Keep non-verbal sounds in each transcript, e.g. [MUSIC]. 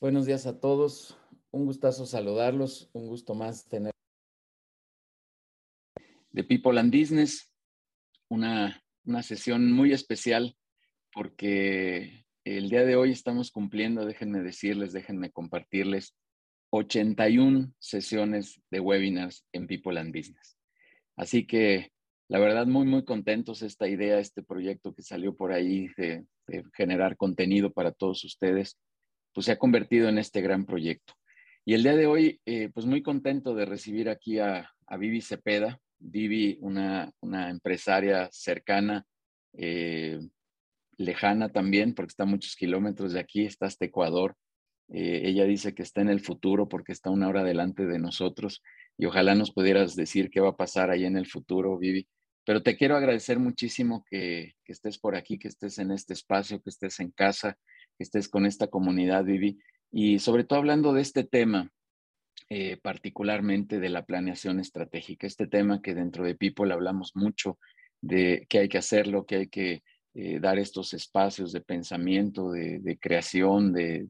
Buenos días a todos. Un gustazo saludarlos. Un gusto más tener de People and Business, una, una sesión muy especial porque el día de hoy estamos cumpliendo, déjenme decirles, déjenme compartirles, 81 sesiones de webinars en People and Business. Así que la verdad muy, muy contentos esta idea, este proyecto que salió por ahí de, generar contenido para todos ustedes, pues se ha convertido en este gran proyecto. Y el día de hoy, eh, pues muy contento de recibir aquí a, a Vivi Cepeda. Vivi, una, una empresaria cercana, eh, lejana también, porque está muchos kilómetros de aquí, está hasta Ecuador. Eh, ella dice que está en el futuro porque está una hora delante de nosotros y ojalá nos pudieras decir qué va a pasar ahí en el futuro, Vivi. Pero te quiero agradecer muchísimo que, estés por aquí, que estés en este espacio, que estés en casa, que estés con esta comunidad, Vivi. Y sobre todo hablando de este tema, eh, particularmente de la planeación estratégica, este tema que dentro de People hablamos mucho de que hay que hacerlo, que hay que eh, dar estos espacios de pensamiento, de, creación, de,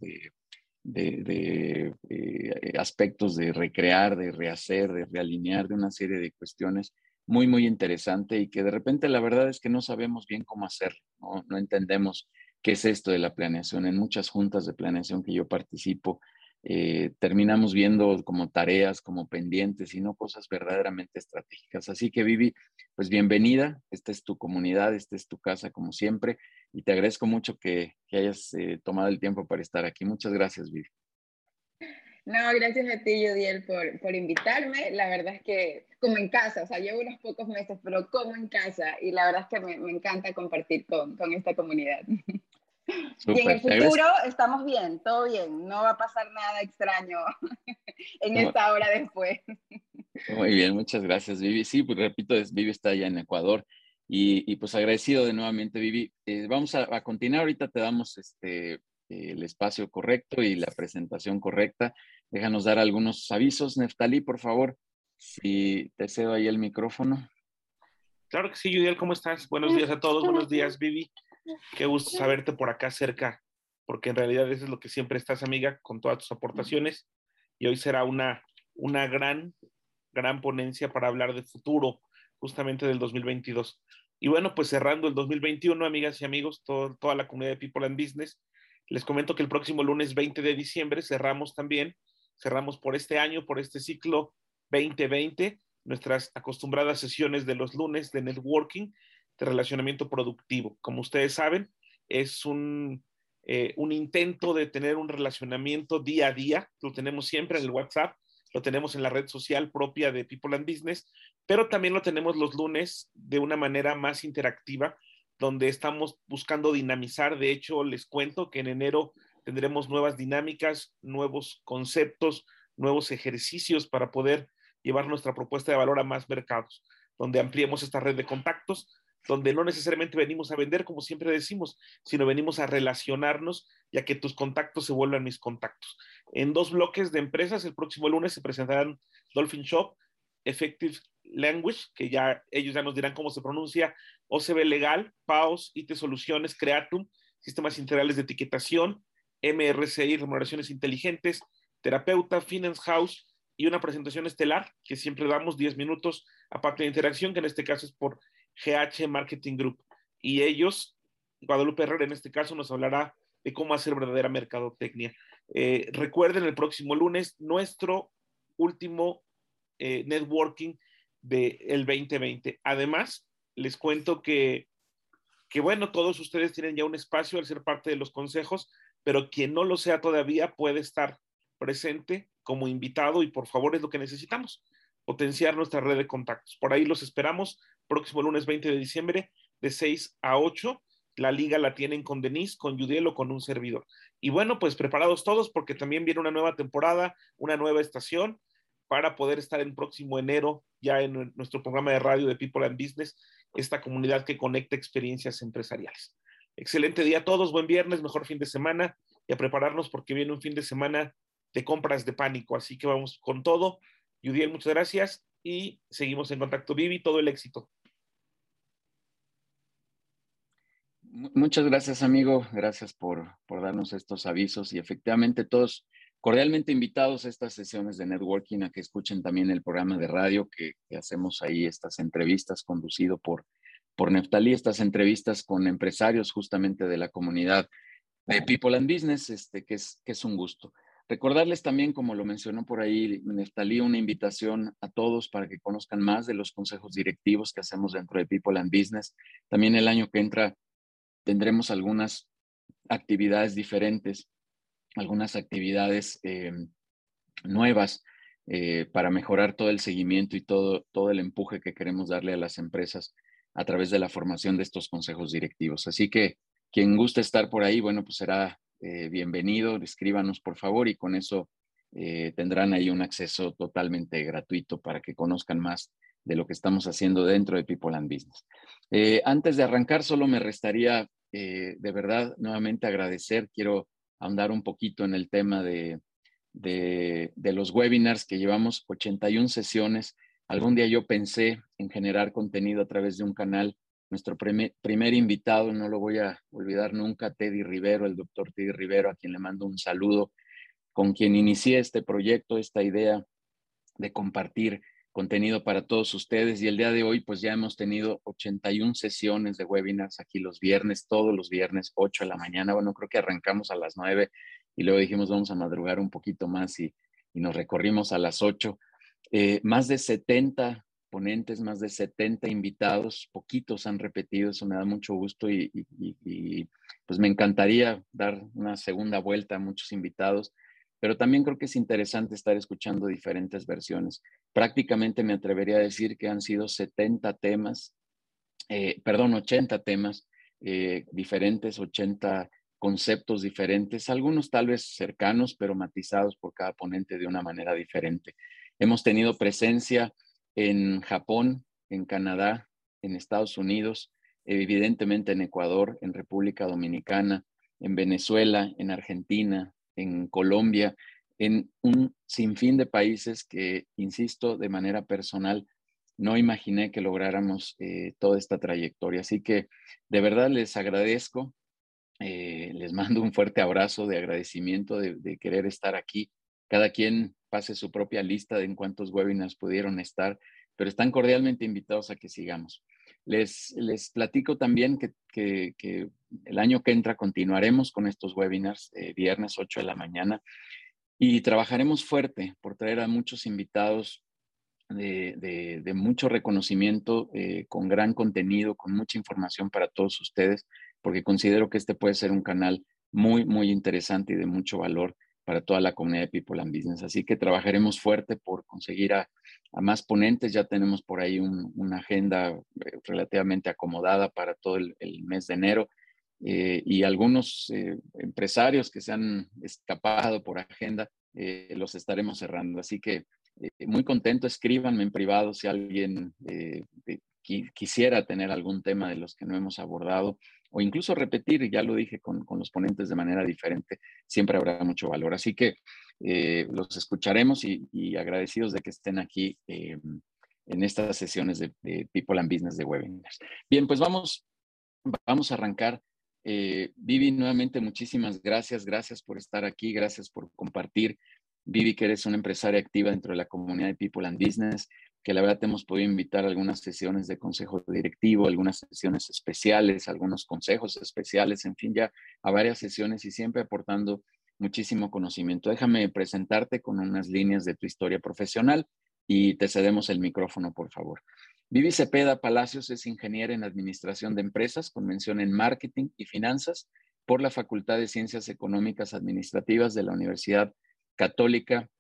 de eh, aspectos de recrear, de rehacer, de realinear, de una serie de cuestiones muy, muy interesante y que de repente la verdad es que no sabemos bien cómo hacerlo, ¿no? entendemos qué es esto de la planeación. En muchas juntas de planeación que yo participo, eh, terminamos viendo como tareas, como pendientes y no cosas verdaderamente estratégicas. Así que Vivi, pues bienvenida, esta es tu comunidad, esta es tu casa como siempre y te agradezco mucho que, hayas eh, tomado el tiempo para estar aquí. Muchas gracias, Vivi. No, gracias a ti, Judiel, por, por invitarme. La verdad es que como en casa, o sea, llevo unos pocos meses, pero como en casa y la verdad es que me, me encanta compartir con, con, esta comunidad. y en el futuro estamos bien, todo bien, no va a pasar nada extraño [LAUGHS] en esta hora después. Muy bien, muchas gracias, Vivi. Sí, pues repito, Vivi está allá en Ecuador y, y pues agradecido de nuevamente, Vivi. Eh, vamos a, a, continuar, ahorita te damos este, el espacio correcto y la presentación correcta. Déjanos dar algunos avisos. Neftalí, por favor, si te cedo ahí el micrófono. Claro que sí, Judiel, ¿cómo estás? Buenos días a todos, buenos días, Vivi. Qué gusto saberte por acá cerca, porque en realidad eso es lo que siempre estás, amiga, con todas tus aportaciones. Y hoy será una, una gran, gran ponencia para hablar de futuro, justamente del 2022. Y bueno, pues cerrando el 2021, amigas y amigos, toda la comunidad de People and Business, les comento que el próximo lunes 20 de diciembre cerramos también, cerramos por este año, por este ciclo 2020, nuestras acostumbradas sesiones de los lunes de networking, de relacionamiento productivo. Como ustedes saben, es un, eh, un intento de tener un relacionamiento día a día, lo tenemos siempre en el WhatsApp, lo tenemos en la red social propia de People and Business, pero también lo tenemos los lunes de una manera más interactiva donde estamos buscando dinamizar. De hecho, les cuento que en enero tendremos nuevas dinámicas, nuevos conceptos, nuevos ejercicios para poder llevar nuestra propuesta de valor a más mercados, donde ampliemos esta red de contactos, donde no necesariamente venimos a vender, como siempre decimos, sino venimos a relacionarnos ya que tus contactos se vuelvan mis contactos. En dos bloques de empresas, el próximo lunes se presentarán Dolphin Shop, Effective Language, que ya ellos ya nos dirán cómo se pronuncia, OCB Legal, PAOS, IT Soluciones, Creatum, Sistemas Integrales de Etiquetación, MRCI, Remuneraciones Inteligentes, Terapeuta, Finance House y una presentación estelar que siempre damos 10 minutos, aparte de interacción, que en este caso es por GH Marketing Group. Y ellos, Guadalupe Herrera en este caso, nos hablará de cómo hacer verdadera mercadotecnia. Eh, recuerden el próximo lunes nuestro último eh, networking del 2020. Además, les cuento que, que, bueno, todos ustedes tienen ya un espacio al ser parte de los consejos, pero quien no lo sea todavía puede estar presente como invitado y por favor es lo que necesitamos, potenciar nuestra red de contactos. Por ahí los esperamos próximo lunes 20 de diciembre de 6 a 8. La liga la tienen con Denise, con Judiel o con un servidor. Y bueno, pues preparados todos porque también viene una nueva temporada, una nueva estación para poder estar en próximo enero ya en nuestro programa de radio de People and Business, esta comunidad que conecta experiencias empresariales. Excelente día a todos, buen viernes, mejor fin de semana y a prepararnos porque viene un fin de semana de compras de pánico, así que vamos con todo. Yudiel, muchas gracias y seguimos en contacto. Vivi, todo el éxito. Muchas gracias, amigo. Gracias por, por darnos estos avisos y efectivamente todos cordialmente invitados a estas sesiones de networking, a que escuchen también el programa de radio que, hacemos ahí, estas entrevistas conducido por, por Neftalí, estas entrevistas con empresarios justamente de la comunidad de People and Business, este, que, es, que es un gusto. Recordarles también, como lo mencionó por ahí Neftalí, una invitación a todos para que conozcan más de los consejos directivos que hacemos dentro de People and Business. También el año que entra tendremos algunas actividades diferentes, algunas actividades eh, nuevas eh, para mejorar todo el seguimiento y todo, todo el empuje que queremos darle a las empresas a través de la formación de estos consejos directivos. Así que quien guste estar por ahí, bueno, pues será eh, bienvenido, escríbanos por favor y con eso eh, tendrán ahí un acceso totalmente gratuito para que conozcan más de lo que estamos haciendo dentro de People and Business. Eh, antes de arrancar, solo me restaría de verdad nuevamente agradecer, quiero ahondar un poquito en el tema de, de, de los webinars que llevamos 81 sesiones. Algún día yo pensé en generar contenido a través de un canal nuestro primer, invitado, no lo voy a olvidar nunca, Teddy Rivero, el doctor Teddy Rivero, a quien le mando un saludo, con quien inicié este proyecto, esta idea de compartir contenido para todos ustedes. Y el día de hoy, pues ya hemos tenido 81 sesiones de webinars aquí los viernes, todos los viernes, 8 de la mañana. Bueno, creo que arrancamos a las 9 y luego dijimos vamos a madrugar un poquito más y, nos recorrimos a las 8. Eh, más de 70 ponentes, más de 70 invitados, poquitos han repetido, eso me da mucho gusto y, pues me encantaría dar una segunda vuelta a muchos invitados, pero también creo que es interesante estar escuchando diferentes versiones. Prácticamente me atrevería a decir que han sido 70 temas, eh, perdón, 80 temas eh, diferentes, 80 conceptos diferentes, algunos tal vez cercanos, pero matizados por cada ponente de una manera diferente. Hemos tenido presencia en Japón, en Canadá, en Estados Unidos, evidentemente en Ecuador, en República Dominicana, en Venezuela, en Argentina, en Colombia, en un sinfín de países que, insisto, de manera personal, no imaginé que lográramos eh, toda esta trayectoria. Así que de verdad les agradezco, eh, les mando un fuerte abrazo de agradecimiento de, de, querer estar aquí. Cada quien pase su propia lista de en cuántos webinars pudieron estar, pero están cordialmente invitados a que sigamos. Les, les platico también que, que, el año que entra continuaremos con estos webinars, eh, viernes 8 de la mañana, y trabajaremos fuerte por traer a muchos invitados de, de, mucho reconocimiento, eh, con gran contenido, con mucha información para todos ustedes, porque considero que este puede ser un canal muy, muy interesante y de mucho valor para toda la comunidad de People and Business. Así que trabajaremos fuerte por conseguir a, más ponentes. Ya tenemos por ahí una agenda eh, relativamente acomodada para todo el, mes de enero. Eh, y algunos eh, empresarios que se han escapado por agenda, los estaremos cerrando. Así que muy contento, escríbanme en privado si alguien quisiera tener algún tema de los que no hemos abordado o incluso repetir, ya lo dije con, los ponentes de manera diferente, siempre habrá mucho valor. Así que eh, los escucharemos y, agradecidos de que estén aquí eh, en estas sesiones de, People and Business de webinars. Bien, pues vamos, vamos a arrancar. Eh, Vivi, nuevamente muchísimas gracias, gracias por estar aquí, gracias por compartir. Vivi, que eres una empresaria activa dentro de la comunidad de People and Business que la verdad te hemos podido invitar a algunas sesiones de consejo directivo, algunas sesiones especiales, algunos consejos especiales, en fin, ya a varias sesiones y siempre aportando muchísimo conocimiento. Déjame presentarte con unas líneas de tu historia profesional y te cedemos el micrófono, por favor. Vivi Cepeda Palacios es ingeniera en Administración de Empresas con mención en Marketing y Finanzas por la Facultad de Ciencias Económicas Administrativas de la Universidad Católica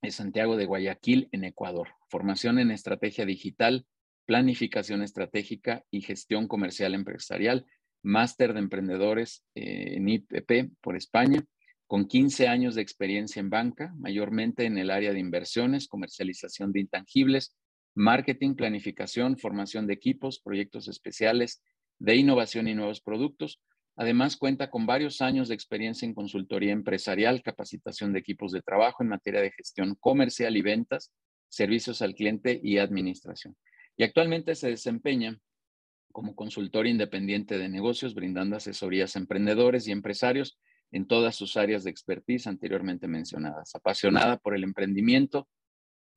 de Santiago de Guayaquil, en Ecuador. Formación en estrategia digital, planificación estratégica y gestión comercial empresarial. Máster de emprendedores eh, en IPP por España, con 15 años de experiencia en banca, mayormente en el área de inversiones, comercialización de intangibles, marketing, planificación, formación de equipos, proyectos especiales de innovación y nuevos productos, Además, cuenta con varios años de experiencia en consultoría empresarial, capacitación de equipos de trabajo en materia de gestión comercial y ventas, servicios al cliente y administración. Y actualmente se desempeña como consultor independiente de negocios, brindando asesorías a emprendedores y empresarios en todas sus áreas de expertise anteriormente mencionadas. Apasionada por el emprendimiento,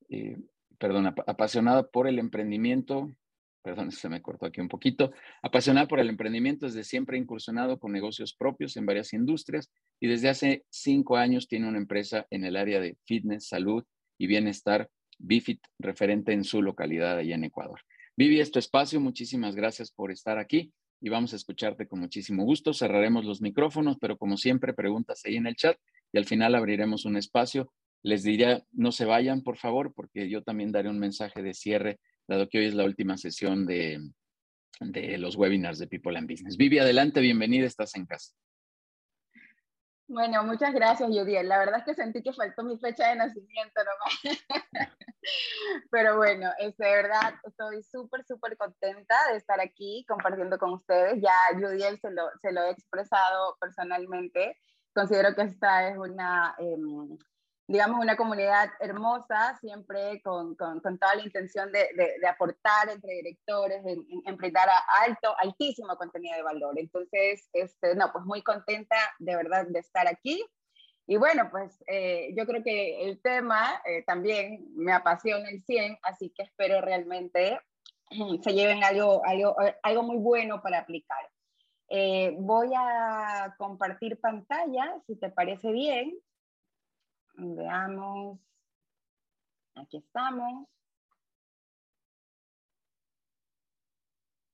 eh, perdón, apasionada por el emprendimiento, perdón, [LAUGHS] se me cortó aquí un poquito, apasionada por el emprendimiento, desde siempre incursionado con negocios propios en varias industrias y desde hace cinco años tiene una empresa en el área de fitness, salud y bienestar, Bifit, referente en su localidad allá en Ecuador. Vivi, este espacio, muchísimas gracias por estar aquí y vamos a escucharte con muchísimo gusto. Cerraremos los micrófonos, pero como siempre, preguntas ahí en el chat y al final abriremos un espacio. Les diría, no se vayan, por favor, porque yo también daré un mensaje de cierre, dado que hoy es la última sesión de, de los webinars de People and Business. Vivi, adelante, bienvenida, estás en casa. Bueno, muchas gracias, Judiel. La verdad es que sentí que faltó mi fecha de nacimiento nomás. [LAUGHS] Pero bueno, es de verdad, estoy súper, súper contenta de estar aquí compartiendo con ustedes. Ya Judiel se lo, se lo he expresado personalmente. Considero que esta es una em, digamos, una comunidad hermosa, siempre con, con, con toda la intención de, de, aportar entre directores, en, en, brindar alto, altísimo contenido de valor. Entonces, este, no, pues muy contenta de verdad de estar aquí. Y bueno, pues eh, yo creo que el tema eh, también me apasiona el 100, así que espero realmente se lleven algo, algo, algo muy bueno para aplicar. Eh, voy a compartir pantalla, si te parece bien. Veamos. Aquí estamos.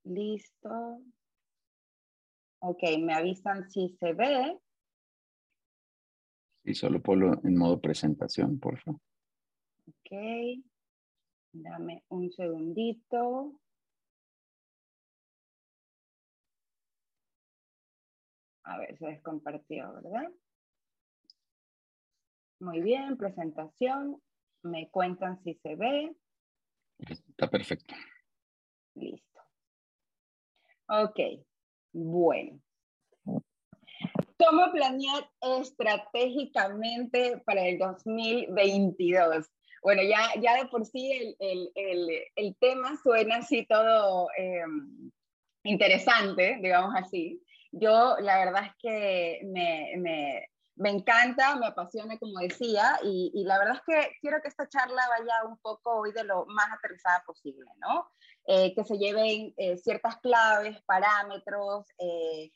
Listo. Ok, me avisan si se ve. Sí, solo ponlo en modo presentación, por favor. Ok. Dame un segundito. A ver, se descompartió, ¿verdad? Muy bien, presentación. Me cuentan si se ve. Está perfecto. Listo. Ok, bueno. ¿Cómo planear estratégicamente para el 2022? Bueno, ya, ya de por sí el, el, el, el tema suena así todo em, interesante, digamos así. Yo la verdad es que me, me, me encanta, me apasiona, como decía, y, y, la verdad es que quiero que esta charla vaya un poco hoy de lo más aterrizada posible, ¿no? Eh, que se lleven eh, ciertas claves, parámetros, eh,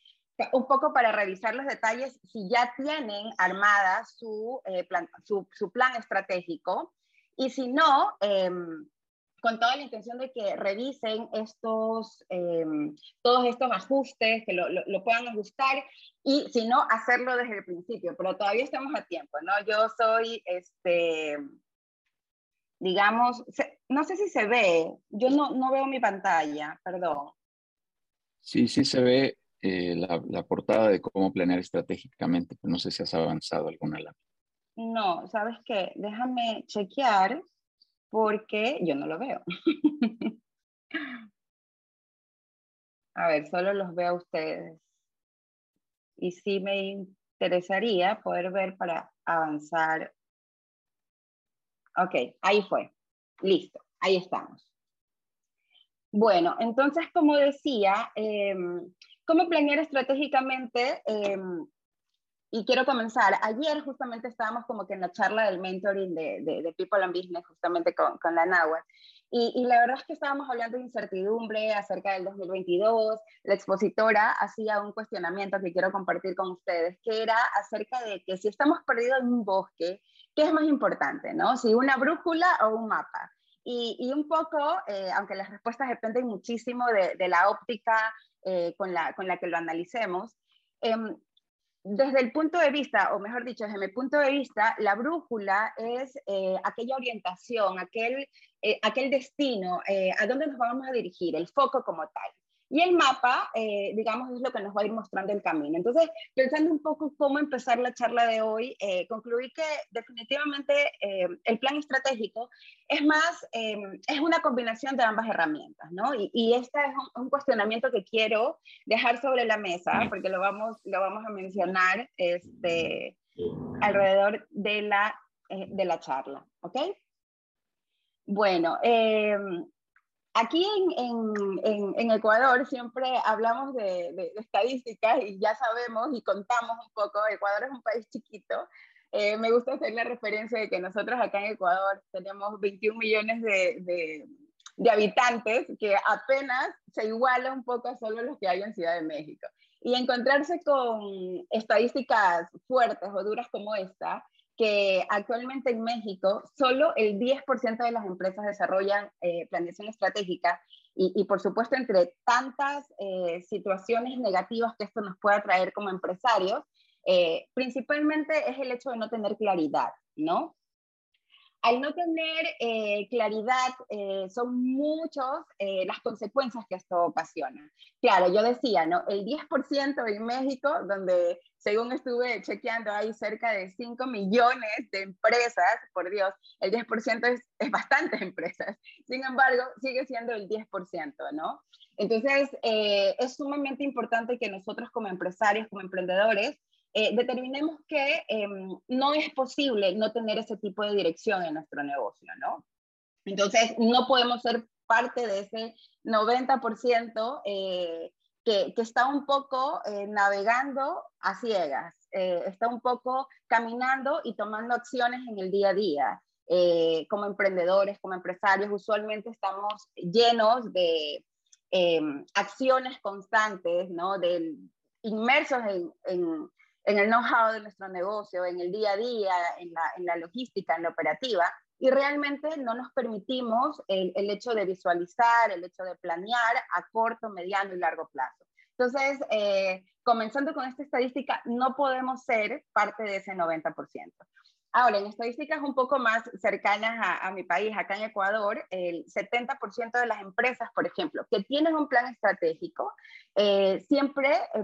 un poco para revisar los detalles si ya tienen armada su, plan, su, su, plan estratégico, y si no, em, con toda la intención de que revisen estos, em, todos estos ajustes, que lo, lo, puedan ajustar y si no, hacerlo desde el principio, pero todavía estamos a tiempo, ¿no? Yo soy, este, digamos, no sé si se ve, yo no, no veo mi pantalla, perdón. Sí, sí se ve eh, la, la, portada de cómo planear estratégicamente, pero no sé si has avanzado alguna lámina. No, ¿sabes qué? Déjame chequear porque yo no lo veo. [LAUGHS] a ver, solo los veo a ustedes. Y sí me interesaría poder ver para avanzar. Ok, ahí fue. Listo, ahí estamos. Bueno, entonces, como decía, em, ¿cómo planear estratégicamente em, y quiero comenzar. Ayer justamente estábamos como que en la charla del mentoring de, de, People and Business, justamente con, con la NAWA. Y, y, la verdad es que estábamos hablando de incertidumbre acerca del 2022. La expositora hacía un cuestionamiento que quiero compartir con ustedes, que era acerca de que si estamos perdidos en un bosque, ¿qué es más importante? ¿no? Si una brújula o un mapa. Y, y un poco, eh, aunque las respuestas dependen muchísimo de, de la óptica eh, con, la, con la que lo analicemos, eh, desde el punto de vista, o mejor dicho, desde mi punto de vista, la brújula es eh, aquella orientación, aquel, eh, aquel destino, eh, a dónde nos vamos a dirigir, el foco como tal. Y el mapa, eh, digamos, es lo que nos va a ir mostrando el camino. Entonces, pensando un poco cómo empezar la charla de hoy, eh, concluí que definitivamente eh, el plan estratégico es más, em, es una combinación de ambas herramientas, ¿no? Y, y este es un, un, cuestionamiento que quiero dejar sobre la mesa, porque lo vamos, lo vamos a mencionar este, alrededor de la, de la charla, ¿ok? Bueno, eh, aquí en, Ecuador siempre hablamos de, estadísticas y ya sabemos y contamos un poco, Ecuador es un país chiquito. Eh, me gusta hacer la referencia de que nosotros acá en Ecuador tenemos 21 millones de, de habitantes, que apenas se iguala un poco a solo los que hay en Ciudad de México. Y encontrarse con estadísticas fuertes o duras como esta, que actualmente en México solo el 10% de las empresas desarrollan eh, planeación estratégica y, por supuesto entre tantas eh, situaciones negativas que esto nos pueda traer como empresarios, eh, principalmente es el hecho de no tener claridad, ¿no? Al no tener eh, claridad, eh, son muchas eh, las consecuencias que esto ocasiona. Claro, yo decía, ¿no? El 10% en México, donde según estuve chequeando, hay cerca de 5 millones de empresas, por Dios, el 10% es, es bastantes empresas. Sin embargo, sigue siendo el 10%, ¿no? Entonces, es sumamente importante que nosotros como empresarios, como emprendedores, eh, determinemos que em, no es posible no tener ese tipo de dirección en nuestro negocio, ¿no? Entonces, no podemos ser parte de ese 90% eh, que, que, está un poco eh, navegando a ciegas, está un poco caminando y tomando acciones en el día a día. como emprendedores, como empresarios, usualmente estamos llenos de em, acciones constantes, ¿no? De, inmersos en en el know-how de nuestro negocio, en el día a día, en la, en la, logística, en la operativa, y realmente no nos permitimos el, el, hecho de visualizar, el hecho de planear a corto, mediano y largo plazo. Entonces, eh, comenzando con esta estadística, no podemos ser parte de ese 90%. Ahora, en estadísticas un poco más cercanas a, a mi país, acá en Ecuador, el 70% de las empresas, por ejemplo, que tienen un plan estratégico, eh, siempre... Eh,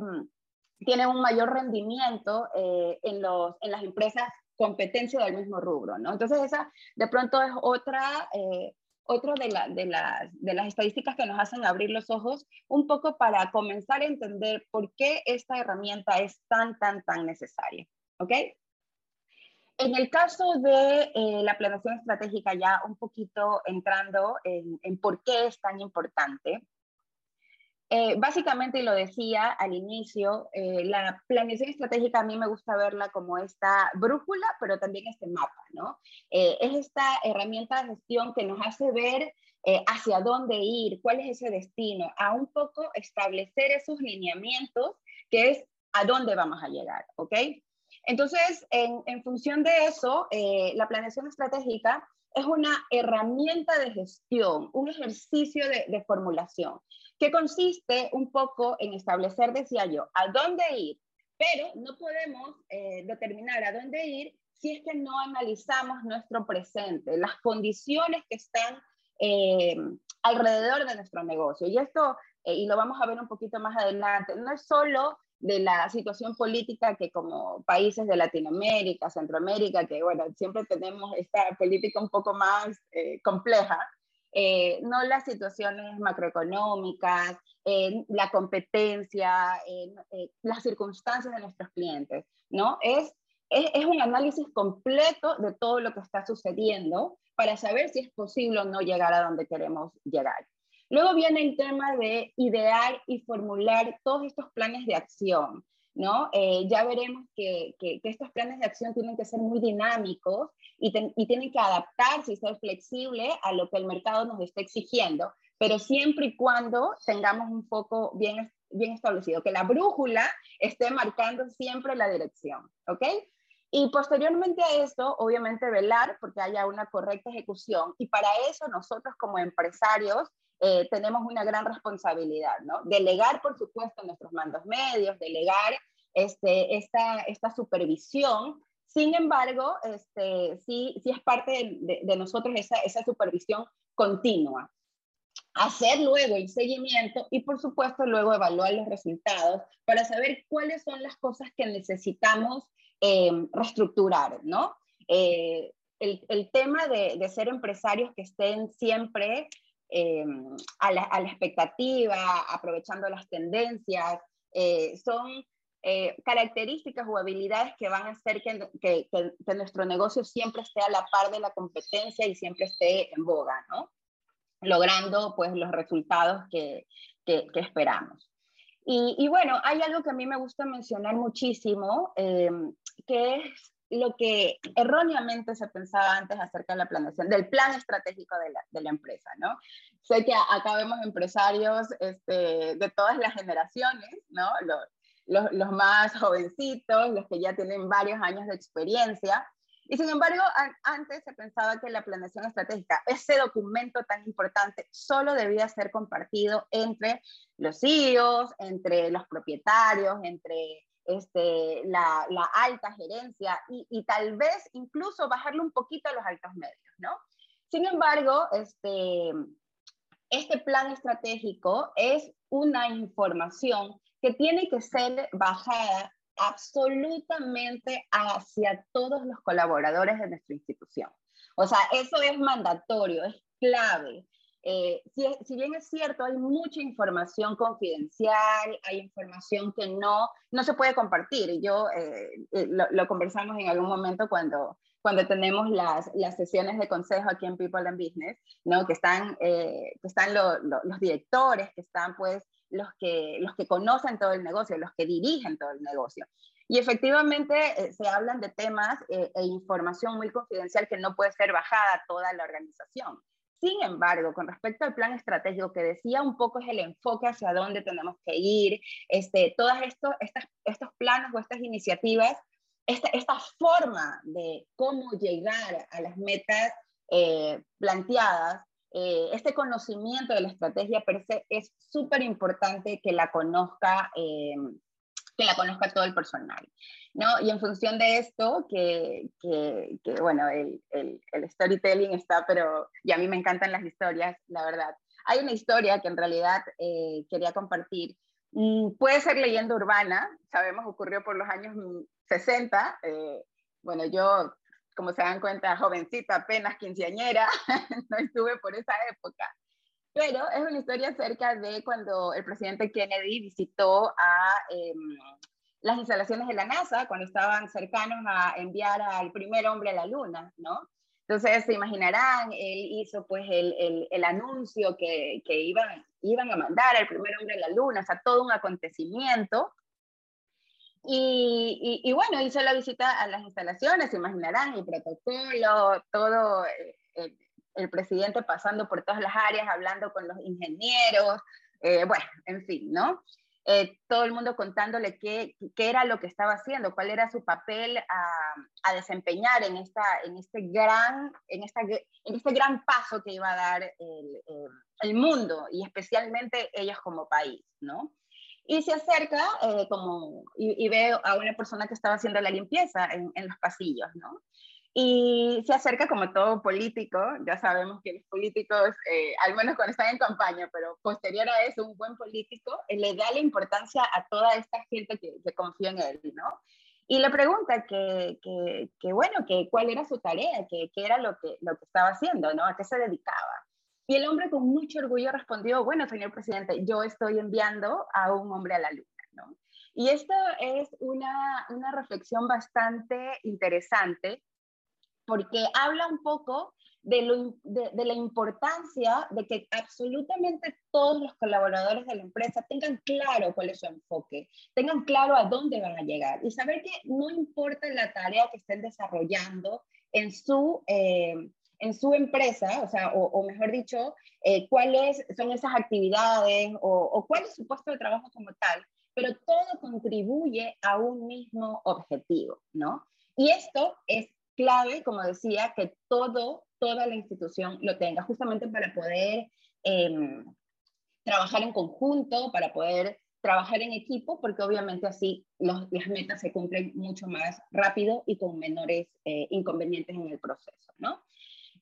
tienen un mayor rendimiento eh, en, los, en las empresas competencia del mismo rubro, ¿no? Entonces esa de pronto es otra, eh, otro de, la, de, de, las estadísticas que nos hacen abrir los ojos un poco para comenzar a entender por qué esta herramienta es tan, tan, tan necesaria, ¿ok? En el caso de eh, la planeación estratégica, ya un poquito entrando en, en por qué es tan importante, eh, básicamente, y lo decía al inicio, eh, la planeación estratégica a mí me gusta verla como esta brújula, pero también este mapa, ¿no? Eh, es esta herramienta de gestión que nos hace ver hacia dónde ir, cuál es ese destino, a un poco establecer esos lineamientos, que es a dónde vamos a llegar, ¿ok? Entonces, en, función de eso, la planeación estratégica es una herramienta de gestión, un ejercicio de formulación que consiste un poco en establecer, decía yo, a dónde ir, pero no podemos eh, determinar a dónde ir si es que no analizamos nuestro presente, las condiciones que están eh, alrededor de nuestro negocio. Y esto, eh, y lo vamos a ver un poquito más adelante, no es solo de la situación política que como países de Latinoamérica, Centroamérica, que bueno, siempre tenemos esta política un poco más compleja, eh, no las situaciones macroeconómicas, eh, la competencia, eh, las circunstancias de nuestros clientes, ¿no? Es, es, es, un análisis completo de todo lo que está sucediendo para saber si es posible o no llegar a donde queremos llegar. Luego viene el tema de idear y formular todos estos planes de acción. ¿No? Eh, ya veremos que, que, estos planes de acción tienen que ser muy dinámicos y, y, tienen que adaptarse y ser flexibles a lo que el mercado nos está exigiendo, pero siempre y cuando tengamos un foco bien, bien establecido, que la brújula esté marcando siempre la dirección, ¿ok? Y posteriormente a esto, obviamente velar porque haya una correcta ejecución y para eso nosotros como empresarios eh, tenemos una gran responsabilidad, ¿no? Delegar, por supuesto, nuestros mandos medios, delegar este, esta, esta supervisión. Sin embargo, este, sí, sí es parte de, de, nosotros esa, esa supervisión continua. Hacer luego el seguimiento y, por supuesto, luego evaluar los resultados para saber cuáles son las cosas que necesitamos eh, reestructurar, ¿no? Eh, el, el, tema de, de, ser empresarios que estén siempre eh, a, la, a, la, expectativa, aprovechando las tendencias, eh, son eh, características o habilidades que van a hacer que, que, que, nuestro negocio siempre esté a la par de la competencia y siempre esté en boga, ¿no? logrando pues los resultados que, que, esperamos. Y, y, bueno, hay algo que a mí me gusta mencionar muchísimo, eh, que es lo que erróneamente se pensaba antes acerca de la planeación, del plan estratégico de la, empresa, ¿no? Sé que acá vemos empresarios este, de todas las generaciones, ¿no? Los, más jovencitos, los que ya tienen varios años de experiencia. Y sin embargo, antes se pensaba que la planeación estratégica, ese documento tan importante, solo debía ser compartido entre los CEOs, entre los propietarios, entre este, la, alta gerencia y, tal vez incluso bajarle un poquito a los altos medios, ¿no? Sin embargo, este, este plan estratégico es una información que tiene que ser bajada absolutamente hacia todos los colaboradores de nuestra institución. O sea, eso es mandatorio, es clave. Eh, si, bien es cierto, hay mucha información confidencial, hay información que no, no se puede compartir. Yo eh, eh, lo, conversamos en algún momento cuando, cuando tenemos las, las sesiones de consejo aquí en People and Business, ¿no? que están, que están los directores, que están pues los que, los que conocen todo el negocio, los que dirigen todo el negocio. Y efectivamente se hablan de temas e información muy confidencial que no puede ser bajada a toda la organización. Sin embargo, con respecto al plan estratégico que decía un poco es el enfoque hacia dónde tenemos que ir, este, todos estos, estos planos o estas iniciativas, esta, esta forma de cómo llegar a las metas eh, planteadas, eh, este conocimiento de la estrategia per se es súper importante que la conozca eh, que la conozca todo el personal. ¿no? Y en función de esto, que, que, bueno, el, el, el, storytelling está, pero, y a mí me encantan las historias, la verdad. Hay una historia que en realidad eh, quería compartir. Mm, puede ser leyenda urbana, sabemos, ocurrió por los años 60. Eh, bueno, yo, como se dan cuenta, jovencita, apenas quinceañera, [LAUGHS] no estuve por esa época. Pero es una historia acerca de cuando el presidente Kennedy visitó a em, las instalaciones de la NASA, cuando estaban cercanos a enviar al primer hombre a la Luna, ¿no? Entonces, se imaginarán, él hizo pues el, el, el anuncio que, que, iban, iban a mandar al primer hombre a la Luna, o sea, todo un acontecimiento. Y, y, bueno, hizo la visita a las instalaciones, se imaginarán, el protocolo, todo, eh, eh, el presidente pasando por todas las áreas, hablando con los ingenieros, eh, bueno, en fin, ¿no? Eh, todo el mundo contándole qué, qué, era lo que estaba haciendo, cuál era su papel a, desempeñar en, esta, en, este gran, en, esta, en este gran paso que iba a dar el, el mundo y especialmente ellos como país, ¿no? Y se acerca eh, como, y, y, veo a una persona que estaba haciendo la limpieza en, en los pasillos, ¿no? Y se acerca como todo político, ya sabemos que los políticos, eh, al menos cuando están en campaña, pero posterior a eso, un buen político, eh, le da la importancia a toda esta gente que, que confía en él, ¿no? Y le pregunta que, que, que bueno, que cuál era su tarea, que qué era lo que, lo que estaba haciendo, ¿no? A qué se dedicaba. Y el hombre con mucho orgullo respondió, bueno, señor presidente, yo estoy enviando a un hombre a la luna, ¿no? Y esto es una, una reflexión bastante interesante porque habla un poco de, lo, de, la importancia de que absolutamente todos los colaboradores de la empresa tengan claro cuál es su enfoque, tengan claro a dónde van a llegar y saber que no importa la tarea que estén desarrollando en su, eh, en su empresa, o, sea, o, mejor dicho, eh, cuáles son esas actividades o, o cuál es su puesto de trabajo como tal, pero todo contribuye a un mismo objetivo, ¿no? Y esto es clave, como decía, que todo, toda la institución lo tenga, justamente para poder em, trabajar en conjunto, para poder trabajar en equipo, porque obviamente así las metas se cumplen mucho más rápido y con menores eh, inconvenientes en el proceso, ¿no?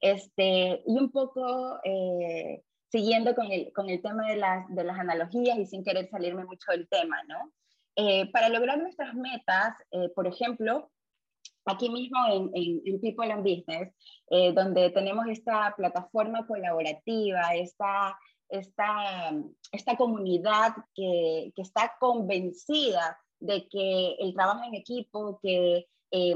Este, y un poco eh, siguiendo con el, con el tema de las, de las analogías y sin querer salirme mucho del tema, ¿no? Eh, para lograr nuestras metas, por ejemplo, aquí mismo en, en, People and Business, eh, donde tenemos esta plataforma colaborativa, esta, esta, esta comunidad que, que, está convencida de que el trabajo en equipo, que eh,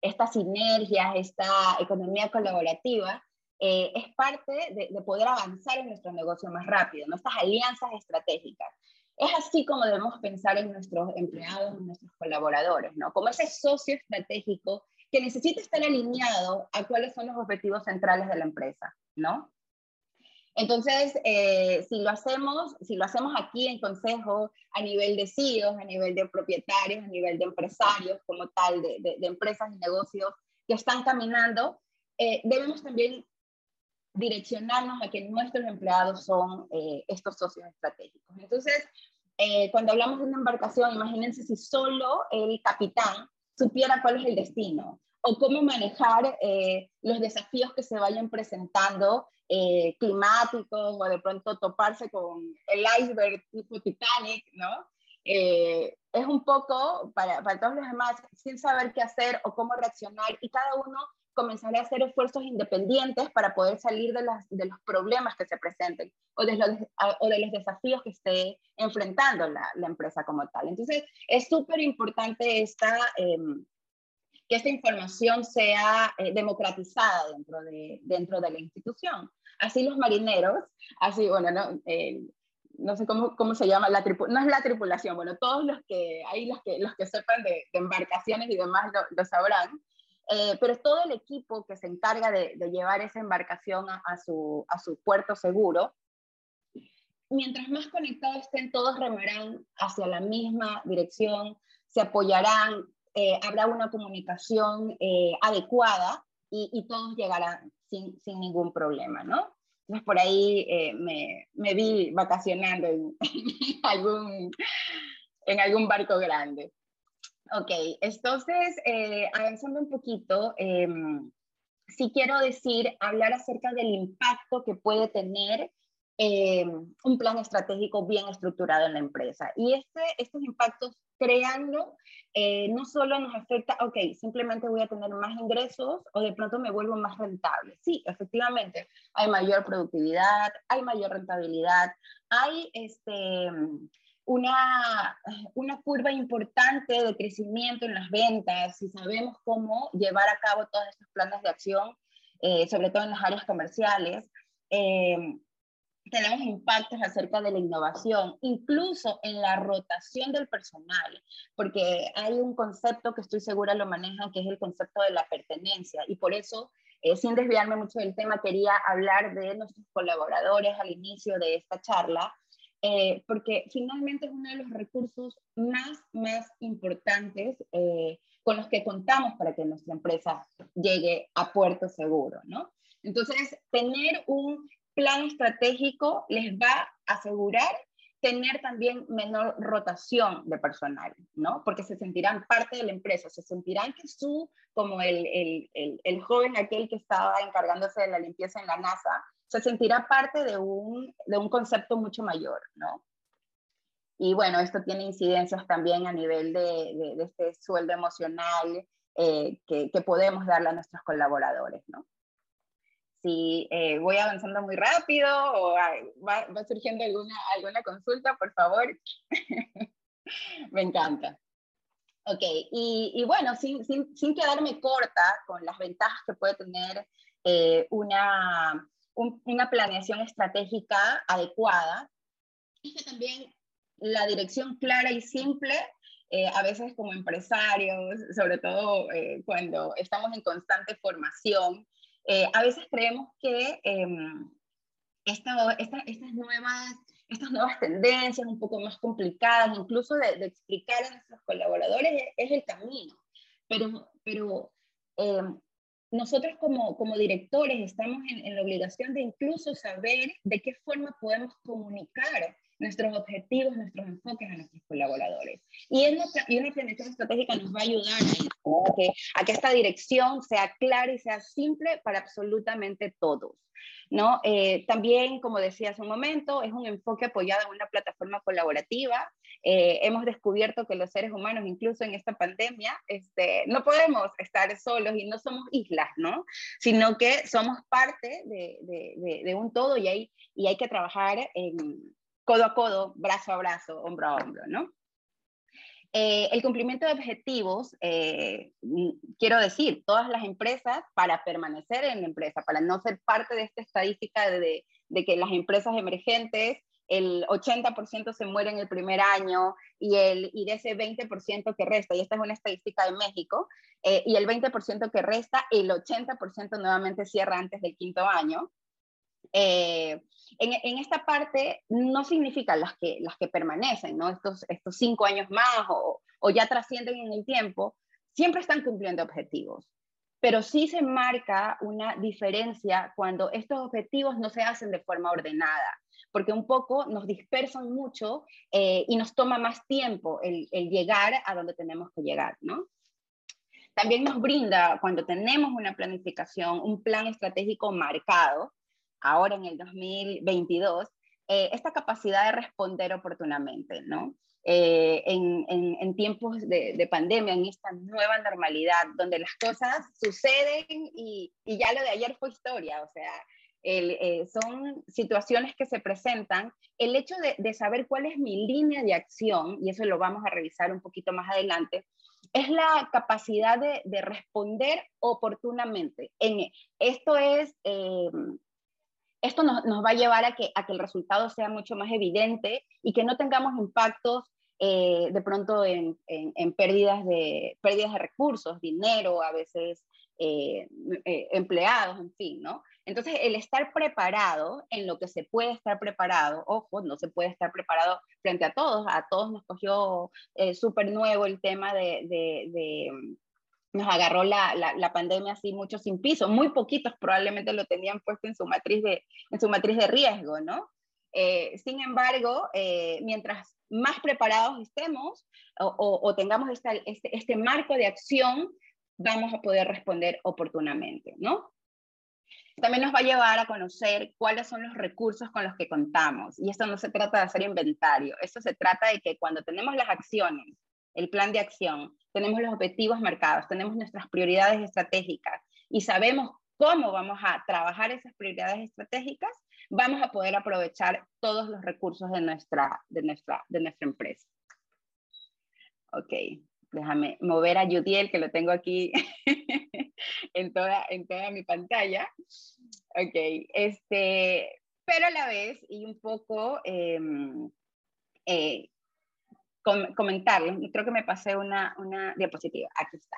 esta sinergia, esta economía colaborativa, eh, es parte de, de, poder avanzar en nuestro negocio más rápido, nuestras alianzas estratégicas. Es así como debemos pensar en nuestros empleados, en nuestros colaboradores, ¿no? Como ese socio estratégico que necesita estar alineado a cuáles son los objetivos centrales de la empresa, ¿no? Entonces, eh, si lo hacemos, si lo hacemos aquí en consejo, a nivel de CEOs, a nivel de propietarios, a nivel de empresarios como tal, de, empresas y negocios que están caminando, eh, debemos también direccionarnos a que nuestros empleados son eh, estos socios estratégicos. Entonces, cuando hablamos de una embarcación, imagínense si solo el capitán supiera cuál es el destino o cómo manejar eh, los desafíos que se vayan presentando eh, climáticos o de pronto toparse con el iceberg tipo Titanic, ¿no? Eh, es un poco para, para todos los demás sin saber qué hacer o cómo reaccionar y cada uno comenzar a hacer esfuerzos independientes para poder salir de, las, de los problemas que se presenten o de, los, o de los desafíos que esté enfrentando la, la empresa como tal. Entonces, es súper importante esta, em, que esta información sea eh, democratizada dentro de, dentro de la institución. Así los marineros, así, bueno, no, eh, no sé cómo, cómo se llama, la no es la tripulación, bueno, todos los que, ahí los que, los que sepan de, embarcaciones y demás lo, sabrán, eh, pero todo el equipo que se encarga de, de llevar esa embarcación a, a, su, a su puerto seguro, mientras más conectados estén, todos remarán hacia la misma dirección, se apoyarán, eh, habrá una comunicación eh, adecuada y, todos llegarán sin, sin, ningún problema, ¿no? Entonces por ahí eh, me, me, vi vacacionando en, [LAUGHS] algún, en algún barco grande. Ok, entonces avanzando un poquito, em, sí quiero decir, hablar acerca del impacto que puede tener un plan estratégico bien estructurado en la empresa. Y este, estos impactos creando, eh, no solo nos afecta, ok, simplemente voy a tener más ingresos o de pronto me vuelvo más rentable. Sí, efectivamente, hay mayor productividad, hay mayor rentabilidad, hay este, una, una curva importante de crecimiento en las ventas, si sabemos cómo llevar a cabo todos estos planes de acción, eh, sobre todo en las áreas comerciales. Eh, tenemos impactos acerca de la innovación, incluso en la rotación del personal, porque hay un concepto que estoy segura lo manejan, que es el concepto de la pertenencia, y por eso, eh, sin desviarme mucho del tema, quería hablar de nuestros colaboradores al inicio de esta charla, eh, porque finalmente es uno de los recursos más, más importantes eh, con los que contamos para que nuestra empresa llegue a puerto seguro, ¿no? Entonces, tener un plan estratégico les va a asegurar tener también menor rotación de personal, ¿no? Porque se sentirán parte de la empresa, se sentirán que su, como el, el, el, joven aquel que estaba encargándose de la limpieza en la NASA, se sentirá parte de un, de un concepto mucho mayor, ¿no? Y bueno, esto tiene incidencias también a nivel de, de, este sueldo emocional eh, que, que podemos darle a nuestros colaboradores, ¿no? si eh, voy avanzando muy rápido o va, surgiendo alguna, alguna consulta, por favor. [LAUGHS] Me encanta. Ok, y, y bueno, sin, sin, sin, quedarme corta con las ventajas que puede tener eh, una, una planeación estratégica adecuada, es que también la dirección clara y simple, eh, a veces como empresarios, sobre todo cuando estamos en constante formación, eh, a veces creemos que em, esta, estas, nuevas, estas nuevas tendencias un poco más complicadas, incluso de, explicar a nuestros colaboradores, es, el camino. Pero, pero em, nosotros como, como directores estamos en, en, la obligación de incluso saber de qué forma podemos comunicar nuestros objetivos, nuestros enfoques a nuestros colaboradores. Y, en y una planeación estratégica nos va a ayudar a, que, a que esta dirección sea clara y sea simple para absolutamente todos. ¿no? Eh, también, como decía hace un momento, es un enfoque apoyado en una plataforma colaborativa. Eh, hemos descubierto que los seres humanos, incluso en esta pandemia, este, no podemos estar solos y no somos islas, ¿no? Sino que somos parte de, de, de un todo y hay, y hay que trabajar en, codo a codo, brazo a brazo, hombro a hombro, ¿no? Eh, el cumplimiento de objetivos, eh, quiero decir, todas las empresas para permanecer en la empresa, para no ser parte de esta estadística de, de que las empresas emergentes el 80% se muere en el primer año y, el, y de ese 20% que resta, y esta es una estadística de México, eh, y el 20% que resta, el 80% nuevamente cierra antes del quinto año. Eh, en, en, esta parte no significa las que, las que permanecen, ¿no? Estos, estos cinco años más o, o ya trascienden en el tiempo, siempre están cumpliendo objetivos pero sí se marca una diferencia cuando estos objetivos no se hacen de forma ordenada porque un poco nos dispersan mucho eh, y nos toma más tiempo el, llegar a donde tenemos que llegar, ¿no? También nos brinda, cuando tenemos una planificación, un plan estratégico marcado, ahora en el 2022, eh, esta capacidad de responder oportunamente, ¿no? Eh, en, en, tiempos de, de, pandemia, en esta nueva normalidad, donde las cosas suceden y, y, ya lo de ayer fue historia, o sea, eh, son situaciones que se presentan. El hecho de, saber cuál es mi línea de acción, y eso lo vamos a revisar un poquito más adelante, es la capacidad de, responder oportunamente. En, esto es... Eh, esto nos, va a llevar a que, a que el resultado sea mucho más evidente y que no tengamos impactos eh, de pronto en, pérdidas, de, pérdidas de recursos, dinero, a veces empleados, en fin, ¿no? Entonces, el estar preparado en lo que se puede estar preparado, ojo, no se puede estar preparado frente a todos, a todos nos cogió eh, súper nuevo el tema de, de, nos agarró la, pandemia así mucho sin piso, muy poquitos probablemente lo tenían puesto en su matriz de, en su matriz de riesgo, ¿no? Eh, sin embargo, eh, mientras más preparados estemos o, tengamos este, este marco de acción, vamos a poder responder oportunamente, ¿no? También nos va a llevar a conocer cuáles son los recursos con los que contamos. Y esto no se trata de hacer inventario, esto se trata de que cuando tenemos las acciones, el plan de acción, tenemos los objetivos marcados, tenemos nuestras prioridades estratégicas y sabemos cómo vamos a trabajar esas prioridades estratégicas, vamos a poder aprovechar todos los recursos de nuestra, de nuestra, de nuestra empresa. Ok, déjame mover a Yudiel, que lo tengo aquí [LAUGHS] en, toda, en toda mi pantalla. Ok, este, pero a la vez, y un poco em, eh, creo que me pasé una, una diapositiva, aquí está.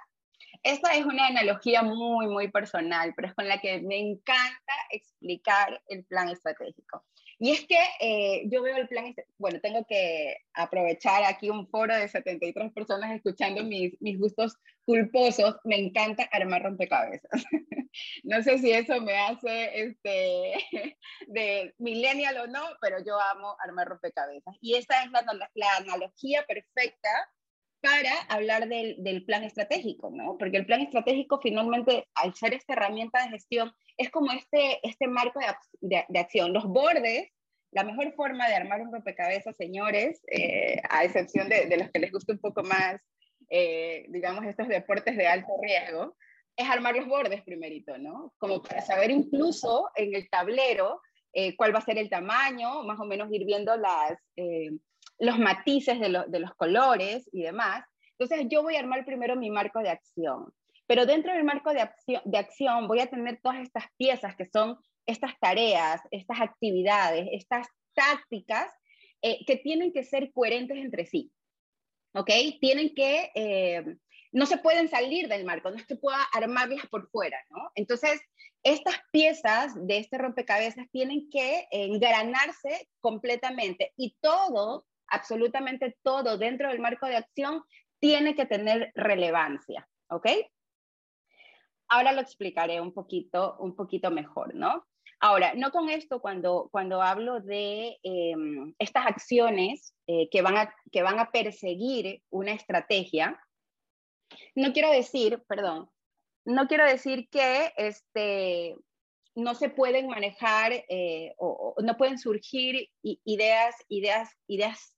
Esta es una analogía muy, muy personal, pero es con la que me encanta explicar el plan estratégico. Y es que eh, yo veo el plan, bueno, tengo que aprovechar aquí un foro de 73 personas escuchando mis, mis gustos culposos. Me encanta armar rompecabezas. [LAUGHS] no sé si eso me hace este, [LAUGHS] de millennial o no, pero yo amo armar rompecabezas. Y esta es la, la analogía perfecta para hablar del, del, plan estratégico, ¿no? Porque el plan estratégico finalmente, al ser esta herramienta de gestión, es como este, este marco de, de, acción. Los bordes, la mejor forma de armar un rompecabezas, señores, eh, a excepción de, de, los que les gusta un poco más, eh, digamos, estos deportes de alto riesgo, es armar los bordes primerito, ¿no? Como para saber incluso en el tablero eh, cuál va a ser el tamaño, más o menos ir viendo las, los matices de, de los colores y demás. Entonces yo voy a armar primero mi marco de acción. Pero dentro del marco de acción, de acción voy a tener todas estas piezas que son estas tareas, estas actividades, estas tácticas eh, que tienen que ser coherentes entre sí. ¿Ok? Tienen que, eh, no se pueden salir del marco, no es que armarlas por fuera, ¿no? Entonces, estas piezas de este rompecabezas tienen que engranarse completamente y todo, absolutamente todo dentro del marco de acción tiene que tener relevancia, ¿ok? ahora lo explicaré un poquito, un poquito mejor, ¿no? Ahora, no con esto, cuando, cuando hablo de em, estas acciones eh, que, van a, que van a perseguir una estrategia, no quiero decir, perdón, no quiero decir que este, no se pueden manejar eh, o, o, no pueden surgir ideas, ideas, ideas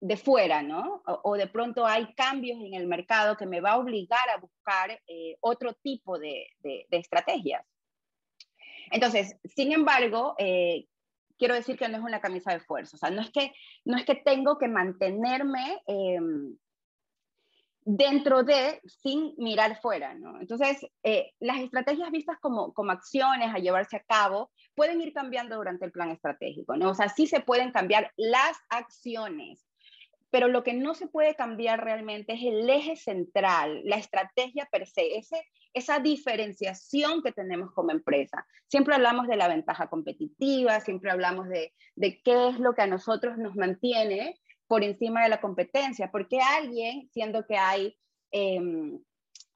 de fuera, ¿no? O, de pronto hay cambios en el mercado que me va a obligar a buscar eh, otro tipo de, de, estrategias. Entonces, sin embargo, eh, quiero decir que no es una camisa de fuerza, o sea, no es que, no es que tengo que mantenerme em, dentro de, sin mirar fuera, ¿no? Entonces, eh, las estrategias vistas como, como acciones a llevarse a cabo pueden ir cambiando durante el plan estratégico, ¿no? O sea, sí se pueden cambiar las acciones, pero lo que no se puede cambiar realmente es el eje central, la estrategia per se, ese, esa diferenciación que tenemos como empresa. Siempre hablamos de la ventaja competitiva, siempre hablamos de, de qué es lo que a nosotros nos mantiene por encima de la competencia, porque alguien, siendo que hay em,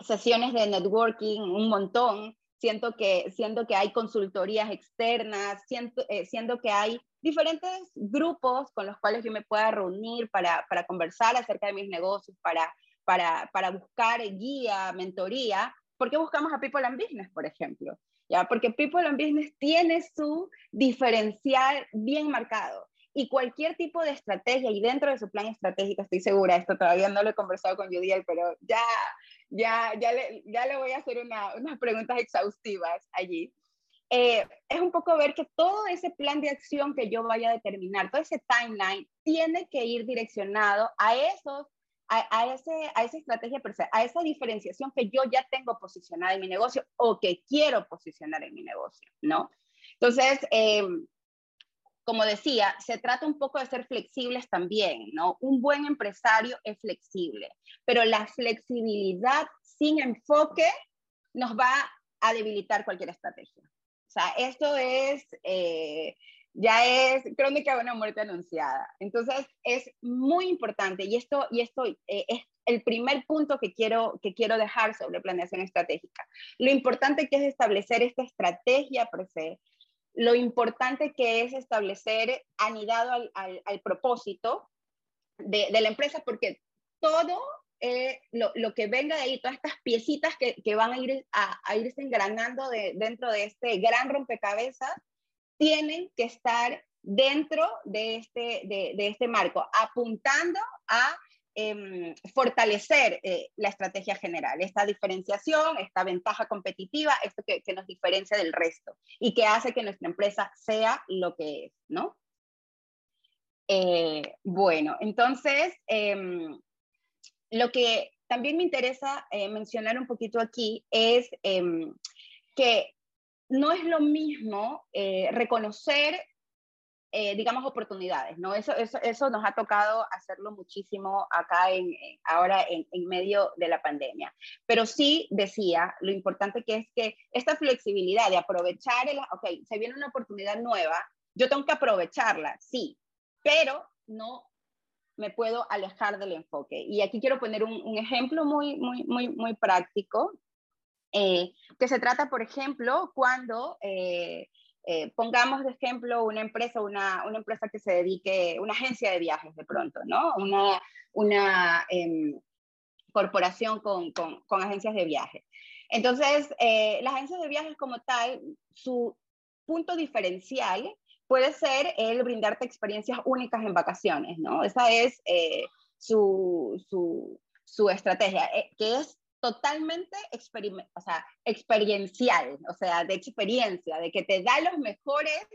sesiones de networking un montón, siento que, siendo que hay consultorías externas, siento, eh, siendo que hay diferentes grupos con los cuales yo me pueda reunir para, para conversar acerca de mis negocios, para, para, para buscar guía, mentoría. ¿Por qué buscamos a People and Business, por ejemplo? ¿Ya? Porque People and Business tiene su diferencial bien marcado y cualquier tipo de estrategia y dentro de su plan estratégico, estoy segura, esto todavía no lo he conversado con Judiel, pero ya, ya, ya, le, ya le voy a hacer una, unas preguntas exhaustivas allí. Eh, es un poco ver que todo ese plan de acción que yo vaya a determinar, todo ese timeline, tiene que ir direccionado a esos a, a, ese, a esa estrategia, a esa diferenciación que yo ya tengo posicionada en mi negocio o que quiero posicionar en mi negocio, ¿no? Entonces, eh, como decía, se trata un poco de ser flexibles también, ¿no? Un buen empresario es flexible, pero la flexibilidad sin enfoque nos va a debilitar cualquier estrategia. O sea, esto es, eh, ya es crónica de una muerte anunciada. Entonces, es muy importante y esto, y esto eh, es el primer punto que quiero, que quiero dejar sobre planeación estratégica. Lo importante que es establecer esta estrategia per se, lo importante que es establecer anidado al, al, propósito de, de, la empresa, porque todo eh, lo, lo, que venga de ahí, todas estas piecitas que, que van a, ir, a, a irse engranando de, dentro de este gran rompecabezas, tienen que estar dentro de este, de, de este marco, apuntando a eh, fortalecer eh, la estrategia general, esta diferenciación, esta ventaja competitiva, esto que, nos diferencia del resto y que hace que nuestra empresa sea lo que es, ¿no? Eh, bueno, entonces, em, lo que también me interesa eh, mencionar un poquito aquí es em, que no es lo mismo reconocer eh, digamos, oportunidades, ¿no? Eso, eso, eso, nos ha tocado hacerlo muchísimo acá en, ahora en, en, medio de la pandemia. Pero sí decía, lo importante que es que esta flexibilidad de aprovechar, el, ok, se viene una oportunidad nueva, yo tengo que aprovecharla, sí, pero no me puedo alejar del enfoque. Y aquí quiero poner un, un ejemplo muy, muy, muy, muy práctico, eh, que se trata, por ejemplo, cuando... Eh, eh, pongamos de ejemplo una empresa, una, una, empresa que se dedique, una agencia de viajes de pronto, ¿no? Una, una eh, corporación con, con, con, agencias de viajes. Entonces, eh, las agencias de viajes como tal, su punto diferencial puede ser el brindarte experiencias únicas en vacaciones, ¿no? Esa es eh, su, su, su, estrategia, eh, que es totalmente o experiencial, o sea, de experiencia, de que te da los mejores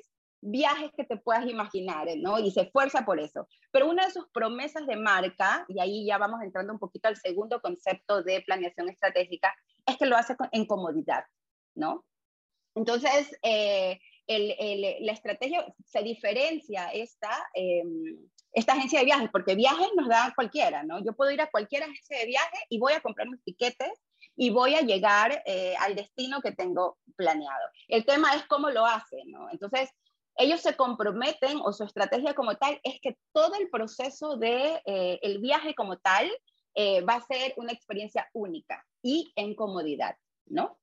viajes que te puedas imaginar, ¿no? Y se esfuerza por eso. Pero una de sus promesas de marca, y ahí ya vamos entrando un poquito al segundo concepto de planeación estratégica, es que lo hace en comodidad, ¿no? Entonces, eh, la estrategia se diferencia esta, eh, esta agencia de viajes, porque viajes nos da cualquiera, ¿no? Yo puedo ir a cualquier agencia de viaje y voy a comprar mis tiquetes y voy a llegar eh, al destino que tengo planeado. El tema es cómo lo hacen, ¿no? Entonces, ellos se comprometen o su estrategia como tal es que todo el proceso de eh, el viaje como tal eh, va a ser una experiencia única y en comodidad, ¿no?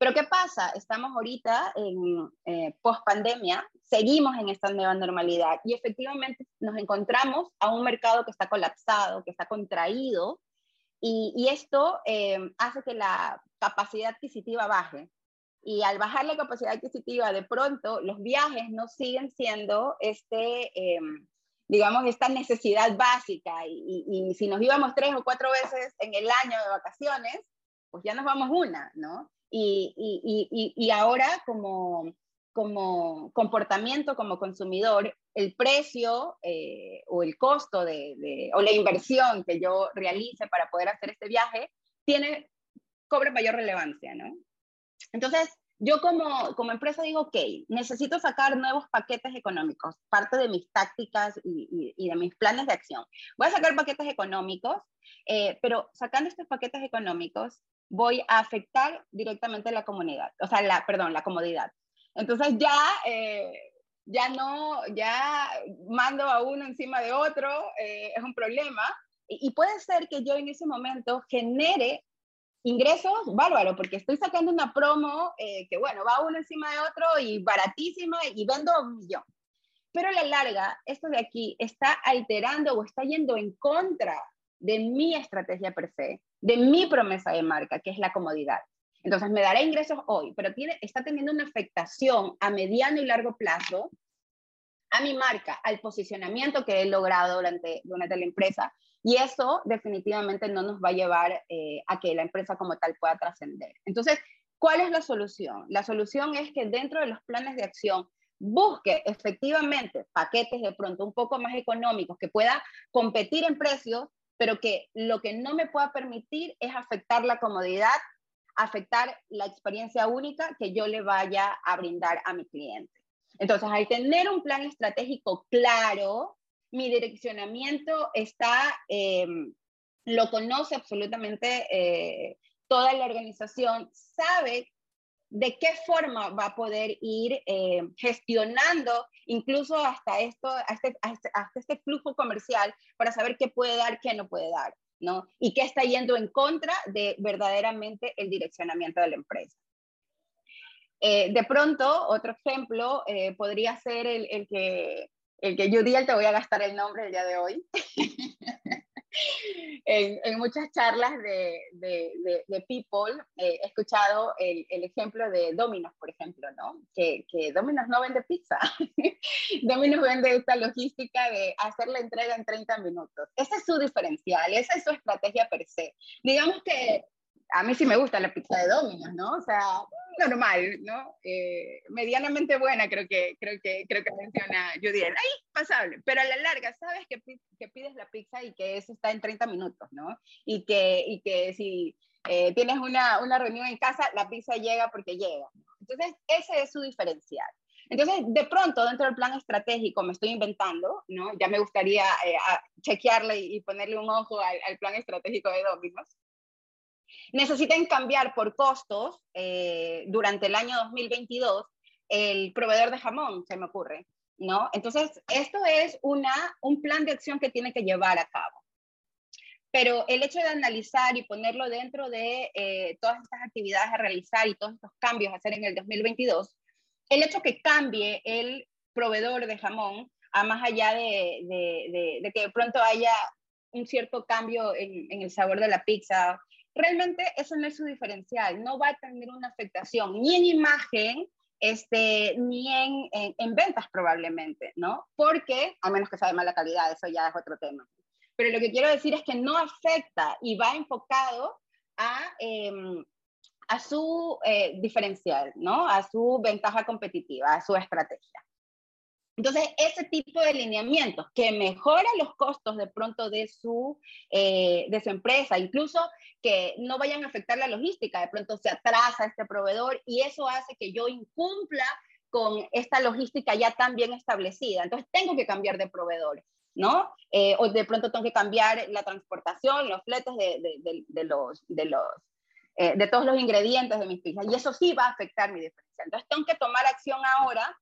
Pero ¿qué pasa? Estamos ahorita en eh, post pandemia, seguimos en esta nueva normalidad y efectivamente nos encontramos a un mercado que está colapsado, que está contraído y, y esto eh, hace que la capacidad adquisitiva baje. Y al bajar la capacidad adquisitiva, de pronto los viajes no siguen siendo este, eh, digamos, esta necesidad básica. Y, y, y si nos íbamos tres o cuatro veces en el año de vacaciones, pues ya nos vamos una, ¿no? Y, ahora como como comportamiento como consumidor, el precio eh, o el costo de, o la inversión que yo realice para poder hacer este viaje tiene, cobre mayor relevancia, ¿no? Entonces, yo como, como empresa digo, ok, necesito sacar nuevos paquetes económicos, parte de mis tácticas y, y, de mis planes de acción. Voy a sacar paquetes económicos, eh, pero sacando estos paquetes económicos, voy a afectar directamente la comunidad, o sea, la, perdón, la comodidad. Entonces ya, eh, ya no, ya mando a uno encima de otro, eh, es un problema. Y, puede ser que yo en ese momento genere ingresos bárbaro, porque estoy sacando una promo eh, que, bueno, va uno encima de otro y baratísima y vendo un millón. Pero a la larga, esto de aquí está alterando o está yendo en contra de mi estrategia per se, de mi promesa de marca, que es la comodidad. Entonces me dará ingresos hoy, pero tiene, está teniendo una afectación a mediano y largo plazo a mi marca, al posicionamiento que he logrado durante, durante la empresa. Y eso definitivamente no nos va a llevar eh, a que la empresa como tal pueda trascender. Entonces, ¿cuál es la solución? La solución es que dentro de los planes de acción busque efectivamente paquetes de pronto un poco más económicos que pueda competir en precios, pero que lo que no me pueda permitir es afectar la comodidad afectar la experiencia única que yo le vaya a brindar a mi cliente. Entonces, al tener un plan estratégico claro, mi direccionamiento está, em, lo conoce absolutamente eh, toda la organización, sabe de qué forma va a poder ir eh, gestionando incluso hasta, esto, este, hasta este flujo comercial para saber qué puede dar, qué no puede dar. ¿no? Y que está yendo en contra de verdaderamente el direccionamiento de la empresa. Eh, de pronto, otro ejemplo eh, podría ser el, que, el que te voy a gastar el nombre el día de hoy. [LAUGHS] [LAUGHS] en, muchas charlas de, de, de, People eh, he escuchado el, el, ejemplo de Domino's, por ejemplo, ¿no? Que, que Domino's no vende pizza. [LAUGHS] Domino's vende esta logística de hacer la entrega en 30 minutos. Ese es su diferencial, esa es su estrategia per se. Digamos que a mí sí me gusta la pizza de Domino's, ¿no? O sea, normal, ¿no? Eh, medianamente buena, creo que, creo que, creo que menciona Judiel. Ahí, pasable. Pero a la larga, sabes que, que, pides la pizza y que eso está en 30 minutos, ¿no? Y que, y que si eh, tienes una, una reunión en casa, la pizza llega porque llega. Entonces, ese es su diferencial. Entonces, de pronto, dentro del plan estratégico, me estoy inventando, ¿no? Ya me gustaría eh, chequearle y ponerle un ojo al, al plan estratégico de Domino's necesiten cambiar por costos eh, durante el año 2022 el proveedor de jamón, se me ocurre, ¿no? Entonces, esto es una, un plan de acción que tiene que llevar a cabo. Pero el hecho de analizar y ponerlo dentro de eh, todas estas actividades a realizar y todos estos cambios a hacer en el 2022, el hecho que cambie el proveedor de jamón, a más allá de, de, que de pronto haya un cierto cambio en, en, el sabor de la pizza realmente eso no es su diferencial, no va a tener una afectación ni en imagen, este, ni en, en, ventas probablemente, ¿no? Porque, a menos que sea de mala calidad, eso ya es otro tema. Pero lo que quiero decir es que no afecta y va enfocado a, em, a su eh, diferencial, ¿no? A su ventaja competitiva, a su estrategia. Entonces, ese tipo de alineamientos que mejora los costos de pronto de su, eh, de su empresa, incluso que no vayan a afectar la logística, de pronto se atrasa este proveedor y eso hace que yo incumpla con esta logística ya tan bien establecida. Entonces, tengo que cambiar de proveedor, ¿no? Eh, o de pronto tengo que cambiar la transportación, los fletes de, de, de, los, de, los, eh, de todos los ingredientes de mis pizzas. Y eso sí va a afectar mi diferencial. Entonces, tengo que tomar acción ahora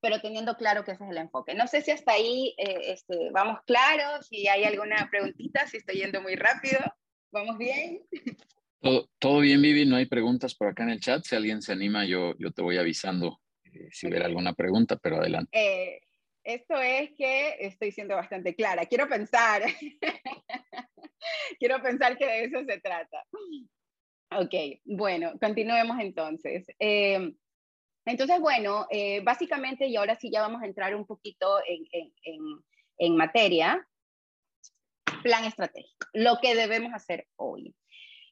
pero teniendo claro que ese es el enfoque. No sé si hasta ahí eh, este, vamos claros, si hay alguna preguntita, si estoy yendo muy rápido. ¿Vamos bien? [LAUGHS] Todo, bien, Vivi, no hay preguntas por acá en el chat. Si alguien se anima, yo, yo te voy avisando eh, si hubiera alguna pregunta, pero adelante. Eh, esto es que estoy siendo bastante clara. Quiero pensar, [LAUGHS] quiero pensar que de eso se trata. Ok, bueno, continuemos entonces. Entonces, bueno, eh, básicamente, y ahora sí ya vamos a entrar un poquito en, materia, plan estratégico, lo que debemos hacer hoy.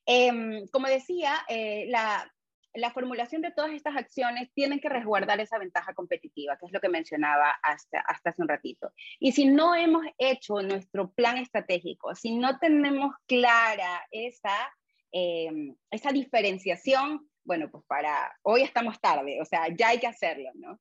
Em, como decía, eh, la formulación de todas estas acciones tienen que resguardar esa ventaja competitiva, que es lo que mencionaba hasta, hasta hace un ratito. Y si no hemos hecho nuestro plan estratégico, si no tenemos clara esa, eh, esa diferenciación, bueno, pues para hoy estamos tarde, o sea, ya hay que hacerlo, ¿no?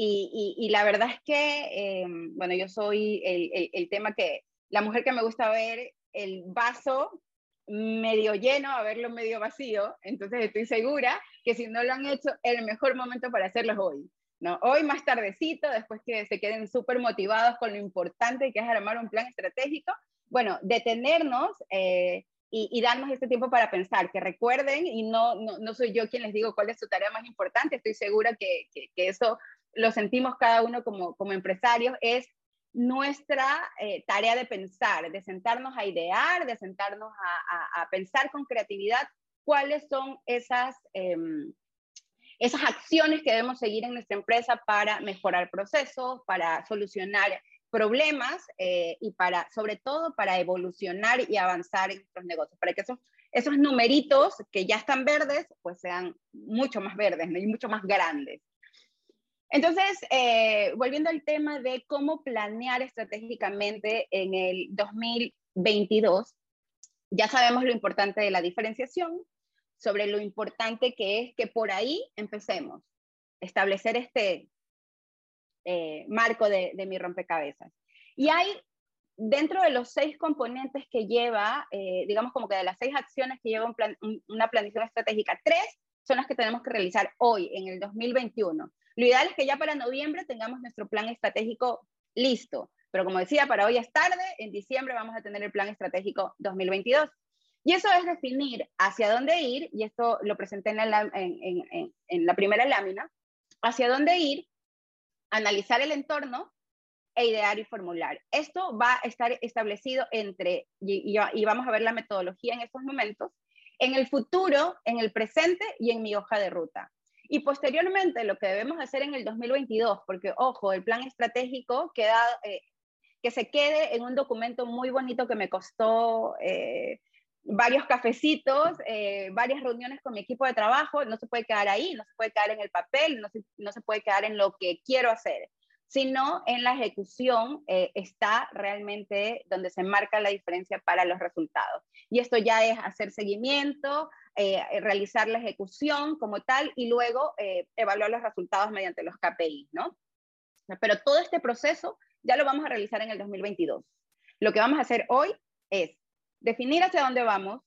Y, la verdad es que, eh, bueno, yo soy el, el, el tema que, la mujer que me gusta ver el vaso medio lleno a verlo medio vacío, entonces estoy segura que si no lo han hecho, el mejor momento para hacerlo es hoy. ¿no? Hoy más tardecito, después que se queden súper motivados con lo importante que es armar un plan estratégico, bueno, detenernos eh, y, darnos este tiempo para pensar, que recuerden, y no, no, soy yo quien les digo cuál es su tarea más importante, estoy segura que, que, eso lo sentimos cada uno como, como empresarios, es nuestra eh, tarea de pensar, de sentarnos a idear, de sentarnos a, pensar con creatividad cuáles son esas, em, esas acciones que debemos seguir en nuestra empresa para mejorar procesos, para solucionar problemas eh, y para, sobre todo, para evolucionar y avanzar en nuestros negocios, para que esos, esos numeritos que ya están verdes, pues sean mucho más verdes y mucho más grandes. Entonces, eh, volviendo al tema de cómo planear estratégicamente en el 2022, ya sabemos lo importante de la diferenciación, sobre lo importante que es que por ahí empecemos, establecer este eh, marco de, mi rompecabezas. Y hay, dentro de los seis componentes que lleva, eh, digamos como que de las seis acciones que lleva una planificación estratégica, tres son las que tenemos que realizar hoy, en el 2021 lo ideal es que ya para noviembre tengamos nuestro plan estratégico listo, pero como decía, para hoy es tarde, en diciembre vamos a tener el plan estratégico 2022. Y eso es definir hacia dónde ir, y esto lo presenté en, la primera lámina, hacia dónde ir, analizar el entorno e idear y formular. Esto va a estar establecido entre, y, vamos a ver la metodología en estos momentos, en el futuro, en el presente y en mi hoja de ruta. Y posteriormente lo que debemos hacer en el 2022, porque ojo, el plan estratégico queda, eh, que se quede en un documento muy bonito que me costó eh, varios cafecitos, eh, varias reuniones con mi equipo de trabajo, no se puede quedar ahí, no se puede quedar en el papel, no se, no se puede quedar en lo que quiero hacer, sino en la ejecución está realmente donde se marca la diferencia para los resultados. Y esto ya es hacer seguimiento, eh, eh, realizar la ejecución como tal y luego eh, evaluar los resultados mediante los KPI, ¿no? Pero todo este proceso ya lo vamos a realizar en el 2022. Lo que vamos a hacer hoy es definir hacia dónde vamos,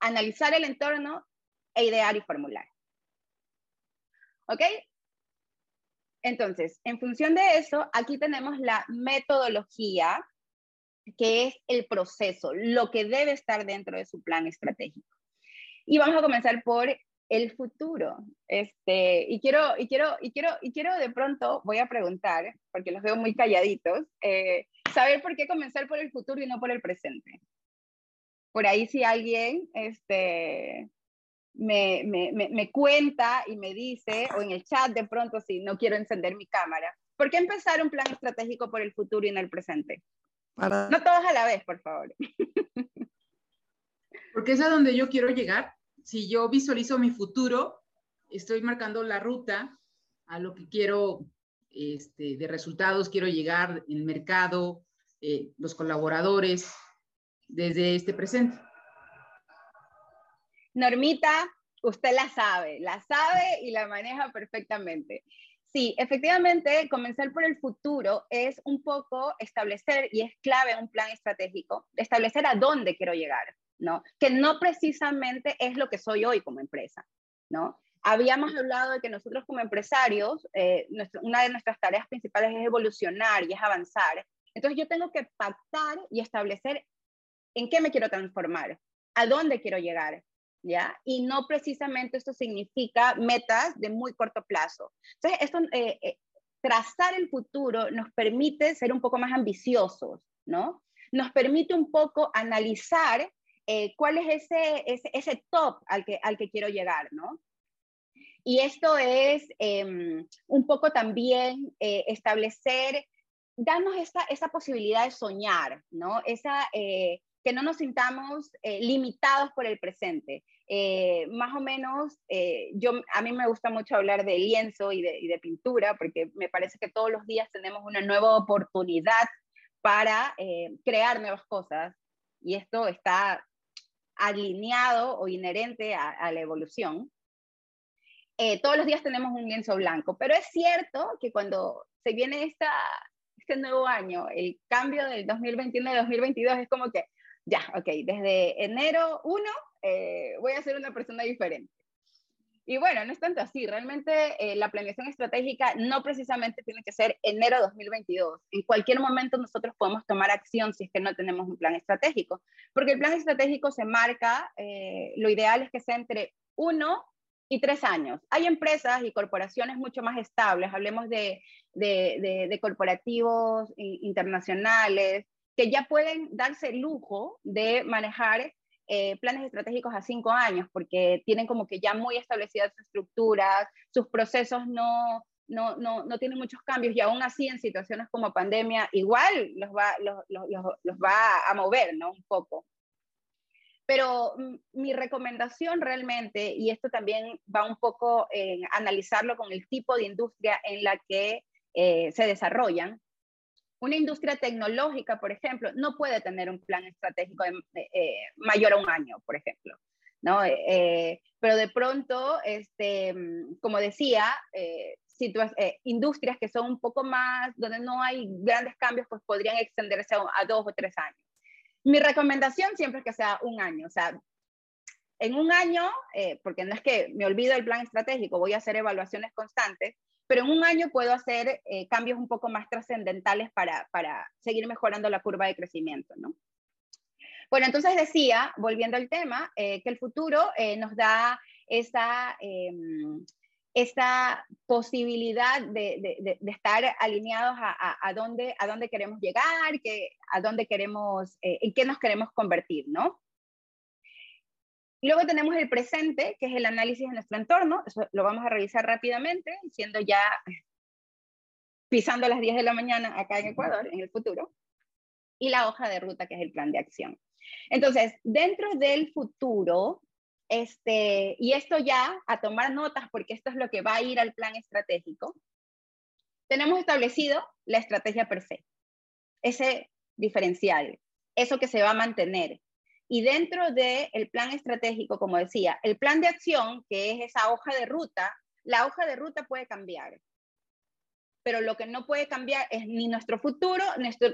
analizar el entorno e idear y formular. ¿Ok? Entonces, en función de eso, aquí tenemos la metodología, que es el proceso, lo que debe estar dentro de su plan estratégico. Y vamos a comenzar por el futuro. Este, y quiero, y quiero, y quiero, y quiero de pronto, voy a preguntar, porque los veo muy calladitos, eh, saber por qué comenzar por el futuro y no por el presente. Por ahí si alguien este, me, me, me, cuenta y me dice, o en el chat de pronto si no quiero encender mi cámara, ¿por qué empezar un plan estratégico por el futuro y no el presente? No todos a la vez, por favor. [LAUGHS] Porque es a donde yo quiero llegar si yo visualizo mi futuro, estoy marcando la ruta a lo que quiero este, de resultados, quiero llegar en el mercado, eh, los colaboradores, desde este presente. Normita, usted la sabe, la sabe y la maneja perfectamente. Sí, efectivamente, comenzar por el futuro es un poco establecer, y es clave un plan estratégico, establecer a dónde quiero llegar. ¿no? Que no precisamente es lo que soy hoy como empresa, ¿no? Habíamos hablado de que nosotros como empresarios, eh, una de nuestras tareas principales es evolucionar y es avanzar. Entonces yo tengo que pactar y establecer en qué me quiero transformar, a dónde quiero llegar, ¿ya? Y no precisamente esto significa metas de muy corto plazo. Entonces, esto, eh, eh, trazar el futuro nos permite ser un poco más ambiciosos, ¿no? Nos permite un poco analizar eh, cuál es ese, ese, ese, top al que, al que quiero llegar, ¿no? Y esto es em, un poco también eh, establecer, darnos esa, esa posibilidad de soñar, ¿no? Esa, eh, que no nos sintamos limitados por el presente. eh, más o menos, eh, yo, a mí me gusta mucho hablar de lienzo y de, y de, pintura, porque me parece que todos los días tenemos una nueva oportunidad para eh, crear nuevas cosas, y esto está alineado o inherente a, a la evolución. todos los días tenemos un lienzo blanco, pero es cierto que cuando se viene esta, este nuevo año, el cambio del 2021 y 2022 es como que, ya, ok, desde enero 1 eh, voy a ser una persona diferente. Y bueno, no es tanto así, realmente eh, la planeación estratégica no precisamente tiene que ser enero 2022. En cualquier momento nosotros podemos tomar acción si es que no tenemos un plan estratégico, porque el plan estratégico se marca, eh, lo ideal es que sea entre uno y tres años. Hay empresas y corporaciones mucho más estables, hablemos de, de, de corporativos internacionales, que ya pueden darse el lujo de manejar eh, planes estratégicos a cinco años, porque tienen como que ya muy establecidas sus estructuras, sus procesos no, no, no, no, tienen muchos cambios y aún así en situaciones como pandemia igual los va, los, los, los va a mover, ¿no? Un poco. Pero mm, mi recomendación realmente, y esto también va un poco en analizarlo con el tipo de industria en la que eh, se desarrollan, una industria tecnológica, por ejemplo, no puede tener un plan estratégico eh, mayor a un año, por ejemplo. ¿no? Eh, pero de pronto, este, como decía, eh, industrias que son un poco más, donde no hay grandes cambios, pues podrían extenderse a, dos o tres años. Mi recomendación siempre es que sea un año, o sea, en un año, porque no es que me olvido el plan estratégico, voy a hacer evaluaciones constantes, pero en un año puedo hacer eh, cambios un poco más trascendentales para, para, seguir mejorando la curva de crecimiento, ¿no? Bueno, entonces decía, volviendo al tema, eh, que el futuro eh, nos da esa, esta posibilidad de, de, estar alineados a, a, a, dónde, a dónde queremos llegar, que, a dónde queremos, en qué nos queremos convertir, ¿no? Luego tenemos el presente, que es el análisis de nuestro entorno. Eso lo vamos a revisar rápidamente, siendo ya pisando las 10 de la mañana acá en Ecuador, en el futuro. Y la hoja de ruta, que es el plan de acción. Entonces, dentro del futuro, este, y esto ya a tomar notas, porque esto es lo que va a ir al plan estratégico, tenemos establecido la estrategia per se, ese diferencial, eso que se va a mantener, y dentro del el plan estratégico, como decía, el plan de acción, que es esa hoja de ruta, la hoja de ruta puede cambiar. Pero lo que no puede cambiar es ni nuestro futuro, nuestro,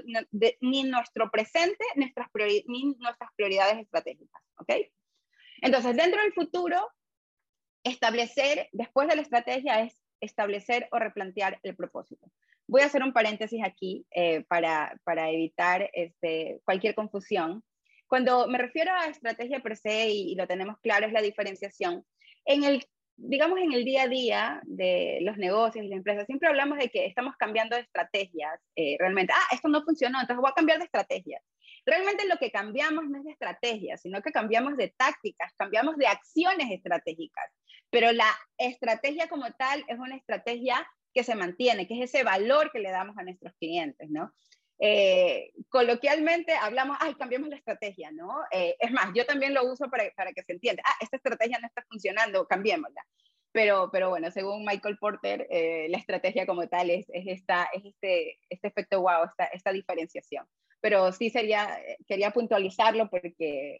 ni nuestro presente, nuestras ni nuestras prioridades estratégicas. ¿Ok? Entonces, dentro del futuro, establecer, después de la estrategia, es establecer o replantear el propósito. Voy a hacer un paréntesis aquí eh, para, para, evitar este, cualquier confusión. Cuando me refiero a estrategia per se, y, lo tenemos claro, es la diferenciación. En el, digamos, en el día a día de los negocios y las empresas, siempre hablamos de que estamos cambiando de estrategias. Eh, realmente, ah, esto no funcionó, entonces voy a cambiar de estrategia. Realmente lo que cambiamos no es de estrategia, sino que cambiamos de tácticas, cambiamos de acciones estratégicas. Pero la estrategia como tal es una estrategia que se mantiene, que es ese valor que le damos a nuestros clientes, ¿no? Eh, coloquialmente hablamos, ay, cambiemos la estrategia, ¿no? Eh, es más, yo también lo uso para, para, que se entienda, ah, esta estrategia no está funcionando, cambiémosla. Pero, pero bueno, según Michael Porter, eh, la estrategia como tal es, es, esta, es este, este efecto wow, esta, esta diferenciación. Pero sí sería, quería puntualizarlo porque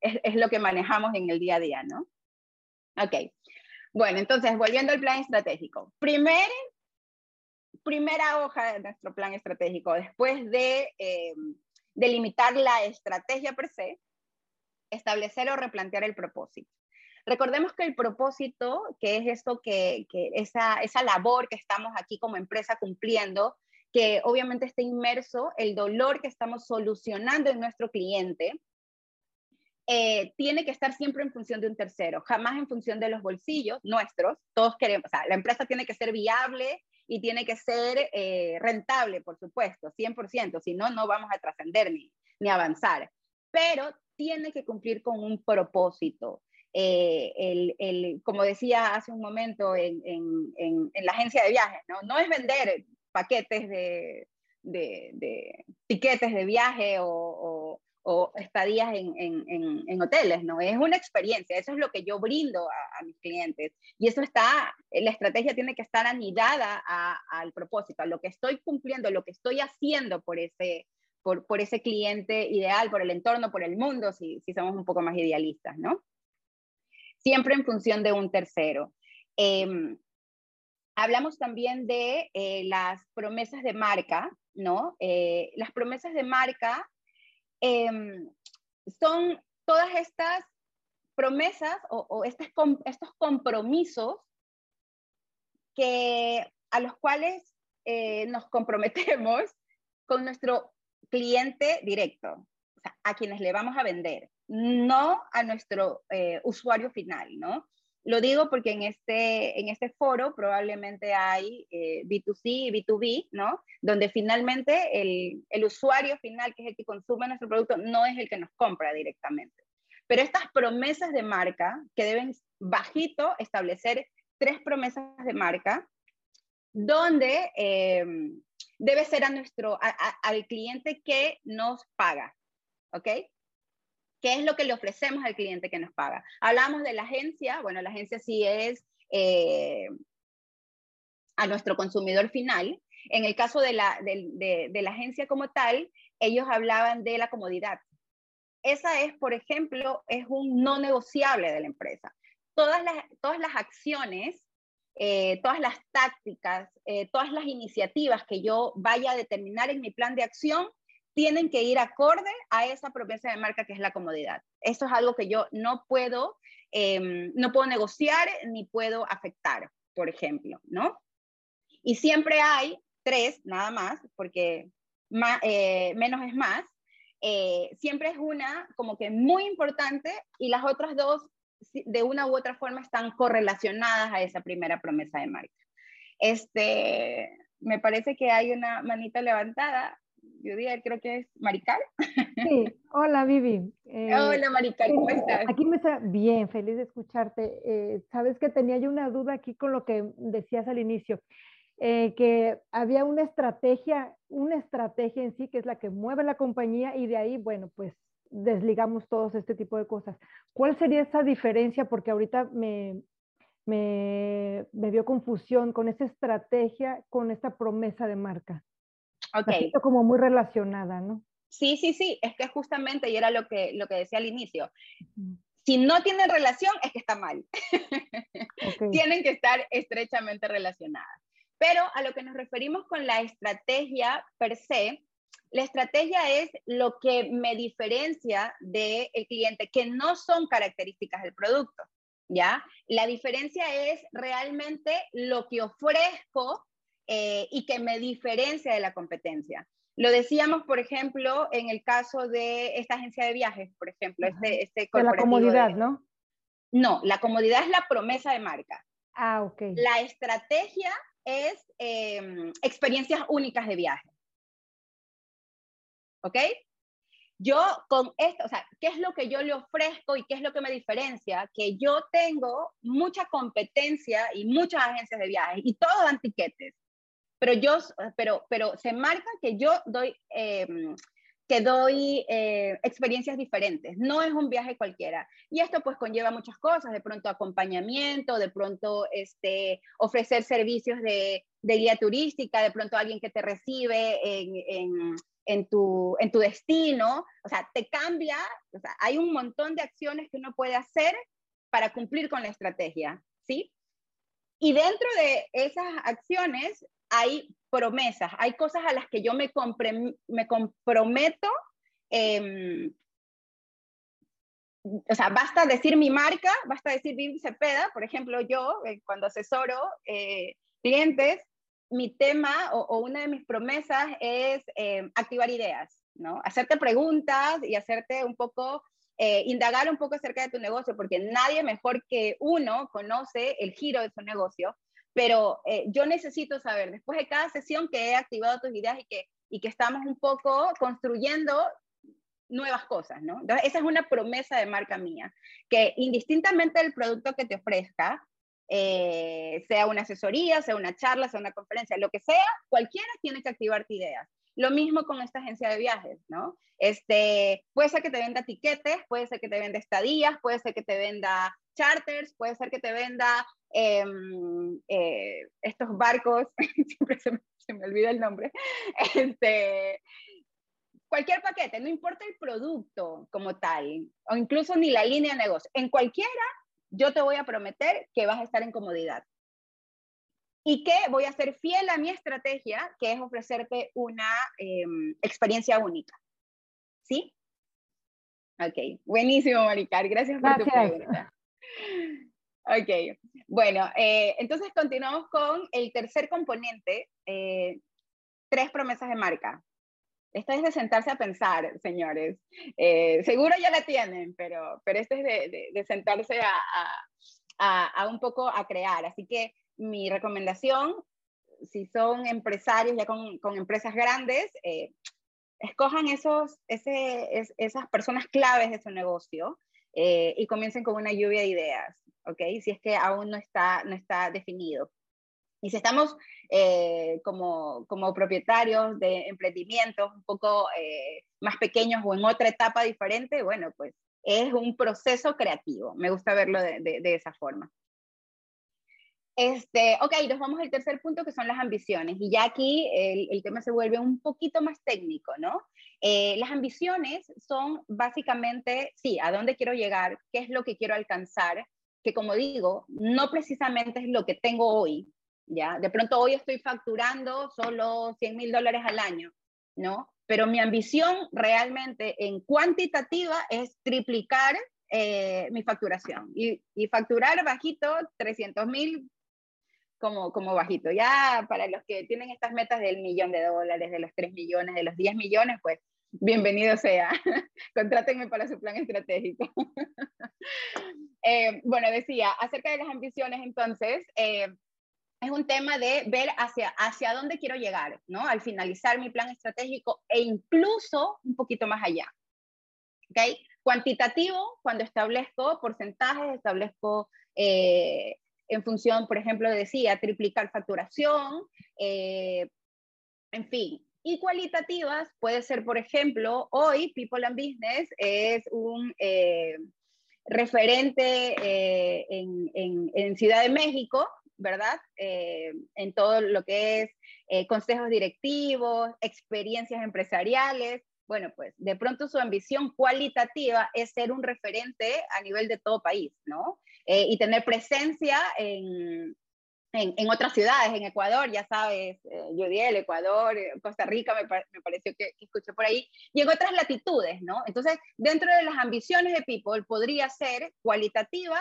es, es lo que manejamos en el día a día, ¿no? Ok. Bueno, entonces, volviendo al plan estratégico. Primer primera hoja de nuestro plan estratégico, después de eh, delimitar la estrategia per se, establecer o replantear el propósito. Recordemos que el propósito, que es esto que, que esa, esa labor que estamos aquí como empresa cumpliendo, que obviamente está inmerso el dolor que estamos solucionando en nuestro cliente, eh, tiene que estar siempre en función de un tercero, jamás en función de los bolsillos nuestros. Todos queremos, o sea, la empresa tiene que ser viable y tiene que ser eh, rentable, por supuesto, 100%, si no, no vamos a trascender ni, ni avanzar. Pero tiene que cumplir con un propósito. Eh, el, el, como decía hace un momento en, en, en, la agencia de viajes, ¿no? no es vender paquetes de, de, de tiquetes de viaje o, o, estadías en, en, en, hoteles, ¿no? Es una experiencia, eso es lo que yo brindo a, mis clientes. Y eso está, la estrategia tiene que estar anidada al propósito, a lo que estoy cumpliendo, lo que estoy haciendo por ese, por, por ese cliente ideal, por el entorno, por el mundo, si, si somos un poco más idealistas, ¿no? Siempre en función de un tercero. Em, hablamos también de eh, las promesas de marca, ¿no? Eh, las promesas de marca Em, son todas estas promesas o, estos, estos compromisos que, a los cuales eh, nos comprometemos con nuestro cliente directo, a quienes le vamos a vender, no a nuestro eh, usuario final, ¿no? Lo digo porque en este, en este foro probablemente hay eh, B2C y B2B, ¿no? Donde finalmente el, el usuario final, que es el que consume nuestro producto, no es el que nos compra directamente. Pero estas promesas de marca, que deben bajito establecer tres promesas de marca, donde eh, debe ser a nuestro, al cliente que nos paga, ¿ok? ¿Qué es lo que le ofrecemos al cliente que nos paga? Hablamos de la agencia, bueno, la agencia sí es eh, a nuestro consumidor final. En el caso de la, de, la agencia como tal, ellos hablaban de la comodidad. Esa es, por ejemplo, es un no negociable de la empresa. Todas las, todas las acciones, eh, todas las tácticas, eh, todas las iniciativas que yo vaya a determinar en mi plan de acción tienen que ir acorde a esa promesa de marca que es la comodidad. Eso es algo que yo no puedo, em, no puedo negociar ni puedo afectar, por ejemplo, ¿no? Y siempre hay tres, nada más, porque eh, menos es más. Eh, siempre es una como que muy importante y las otras dos de una u otra forma están correlacionadas a esa primera promesa de marca. Este, me parece que hay una manita levantada creo que es Marical. Sí, hola Vivi. Eh, hola Marical, ¿cómo estás? Aquí me está bien, feliz de escucharte. Eh, Sabes que tenía yo una duda aquí con lo que decías al inicio, eh, que había una estrategia, una estrategia en sí que es la que mueve la compañía y de ahí, bueno, pues desligamos todos este tipo de cosas. ¿Cuál sería esa diferencia? Porque ahorita me, me, me dio confusión con esa estrategia, con esta promesa de marca. Ok. como muy relacionada, ¿no? Sí, sí, sí, es que justamente, y era lo que, lo que decía al inicio, si no tienen relación, es que está mal. [LAUGHS] Tienen que estar estrechamente relacionadas. Pero a lo que nos referimos con la estrategia per se, la estrategia es lo que me diferencia del cliente, que no son características del producto, ¿ya? La diferencia es realmente lo que ofrezco eh, y que me diferencia de la competencia. Lo decíamos, por ejemplo, en el caso de esta agencia de viajes, por ejemplo, este, este de la comodidad, ¿no? No, la comodidad es la promesa de marca. Ah, ok. La estrategia es em, experiencias únicas de viaje. ¿Ok? Yo con esto, o sea, ¿qué es lo que yo le ofrezco y qué es lo que me diferencia? Que yo tengo mucha competencia y muchas agencias de viajes y todos dan tiquetes pero yo, pero, pero se marca que yo doy, em, que doy eh, experiencias diferentes, no es un viaje cualquiera. Y esto pues conlleva muchas cosas, de pronto acompañamiento, de pronto este, ofrecer servicios de, de guía turística, de pronto alguien que te recibe en, en, en, tu, en tu destino, o sea, te cambia, o sea, hay un montón de acciones que uno puede hacer para cumplir con la estrategia, ¿sí? Y dentro de esas acciones hay promesas, hay cosas a las que yo me, me comprometo. Em, o sea, basta decir mi marca, basta decir Vivi Cepeda, por ejemplo, yo eh, cuando asesoro eh, clientes, mi tema o, una de mis promesas es em, activar ideas, ¿no? Hacerte preguntas y hacerte un poco, eh, indagar un poco acerca de tu negocio, porque nadie mejor que uno conoce el giro de su negocio pero eh, yo necesito saber, después de cada sesión que he activado tus ideas y que, y que estamos un poco construyendo nuevas cosas, ¿no? Entonces, esa es una promesa de marca mía, que indistintamente del producto que te ofrezca, eh, sea una asesoría, sea una charla, sea una conferencia, lo que sea, cualquiera tiene que activarte ideas. Lo mismo con esta agencia de viajes, ¿no? Este, puede ser que te venda tiquetes, puede ser que te venda estadías, puede ser que te venda charters, puede ser que te venda em, eh, estos barcos, [LAUGHS] siempre se me, olvida el nombre, [LAUGHS] este, cualquier paquete, no importa el producto como tal, o incluso ni la línea de negocio, en cualquiera, yo te voy a prometer que vas a estar en comodidad y que voy a ser fiel a mi estrategia, que es ofrecerte una em, experiencia única. ¿Sí? Ok, buenísimo, Maricar. Gracias por tu pregunta. Ok, bueno, eh, entonces continuamos con el tercer componente, eh, tres promesas de marca. Esto es de sentarse a pensar, señores. Eh, seguro ya la tienen, pero, pero esto es de, de, sentarse a, a, a, un poco a crear. Así que mi recomendación, si son empresarios ya con, con empresas grandes, escojan esos, ese, esas personas claves de su negocio y comiencen con una lluvia de ideas, ¿ok? Si es que aún no está, no está definido. Y si estamos eh, como, como, propietarios de emprendimientos un poco más pequeños o en otra etapa diferente, bueno, pues es un proceso creativo. Me gusta verlo de, de, de esa forma. Este, ok, nos vamos al tercer punto que son las ambiciones. Y ya aquí el, el tema se vuelve un poquito más técnico, ¿no? Eh, las ambiciones son básicamente, sí, a dónde quiero llegar, qué es lo que quiero alcanzar, que como digo, no precisamente es lo que tengo hoy, ¿ya? De pronto hoy estoy facturando solo 100 mil dólares al año, ¿no? Pero mi ambición realmente en cuantitativa es triplicar eh, mi facturación y, y, facturar bajito 300 mil como, como bajito. Ya para los que tienen estas metas del millón de dólares, de los 3 millones, de los 10 millones, pues bienvenido sea. [LAUGHS] Contrátenme para su plan estratégico. [LAUGHS] eh, bueno, decía, acerca de las ambiciones, entonces, eh, es un tema de ver hacia, hacia dónde quiero llegar, ¿no? Al finalizar mi plan estratégico e incluso un poquito más allá. ¿Ok? Cuantitativo, cuando establezco porcentajes, establezco eh, en función, por ejemplo, decía, triplicar facturación, eh, en fin. Y cualitativas puede ser, por ejemplo, hoy People and Business es un eh, referente eh, en, en, Ciudad de México, ¿verdad? en todo lo que es consejos directivos, experiencias empresariales. Bueno, pues de pronto su ambición cualitativa es ser un referente a nivel de todo país, ¿no? Eh, y tener presencia en, en, otras ciudades, en Ecuador, ya sabes, eh, Ecuador, eh, Costa Rica, me, me pareció que, escuché por ahí, y en otras latitudes, ¿no? Entonces, dentro de las ambiciones de People podría ser cualitativa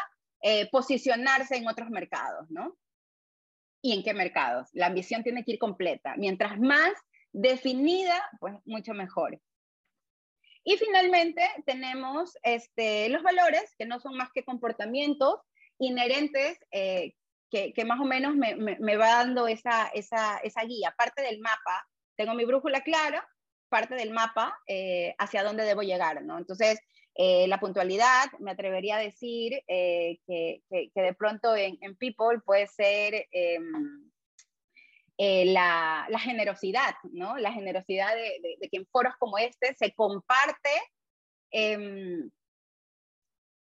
posicionarse en otros mercados, ¿no? ¿Y en qué mercados? La ambición tiene que ir completa. Mientras más definida, pues mucho mejor. Y finalmente tenemos este, los valores, que no son más que comportamientos inherentes eh, que, que, más o menos me, me, va dando esa, esa, esa, guía. Parte del mapa, tengo mi brújula clara, parte del mapa eh, hacia dónde debo llegar, ¿no? Entonces, eh, la puntualidad, me atrevería a decir que, que, que, de pronto en, en People puede ser em, eh, la, la, generosidad, ¿no? La generosidad de, de, de, que en foros como este se comparte eh,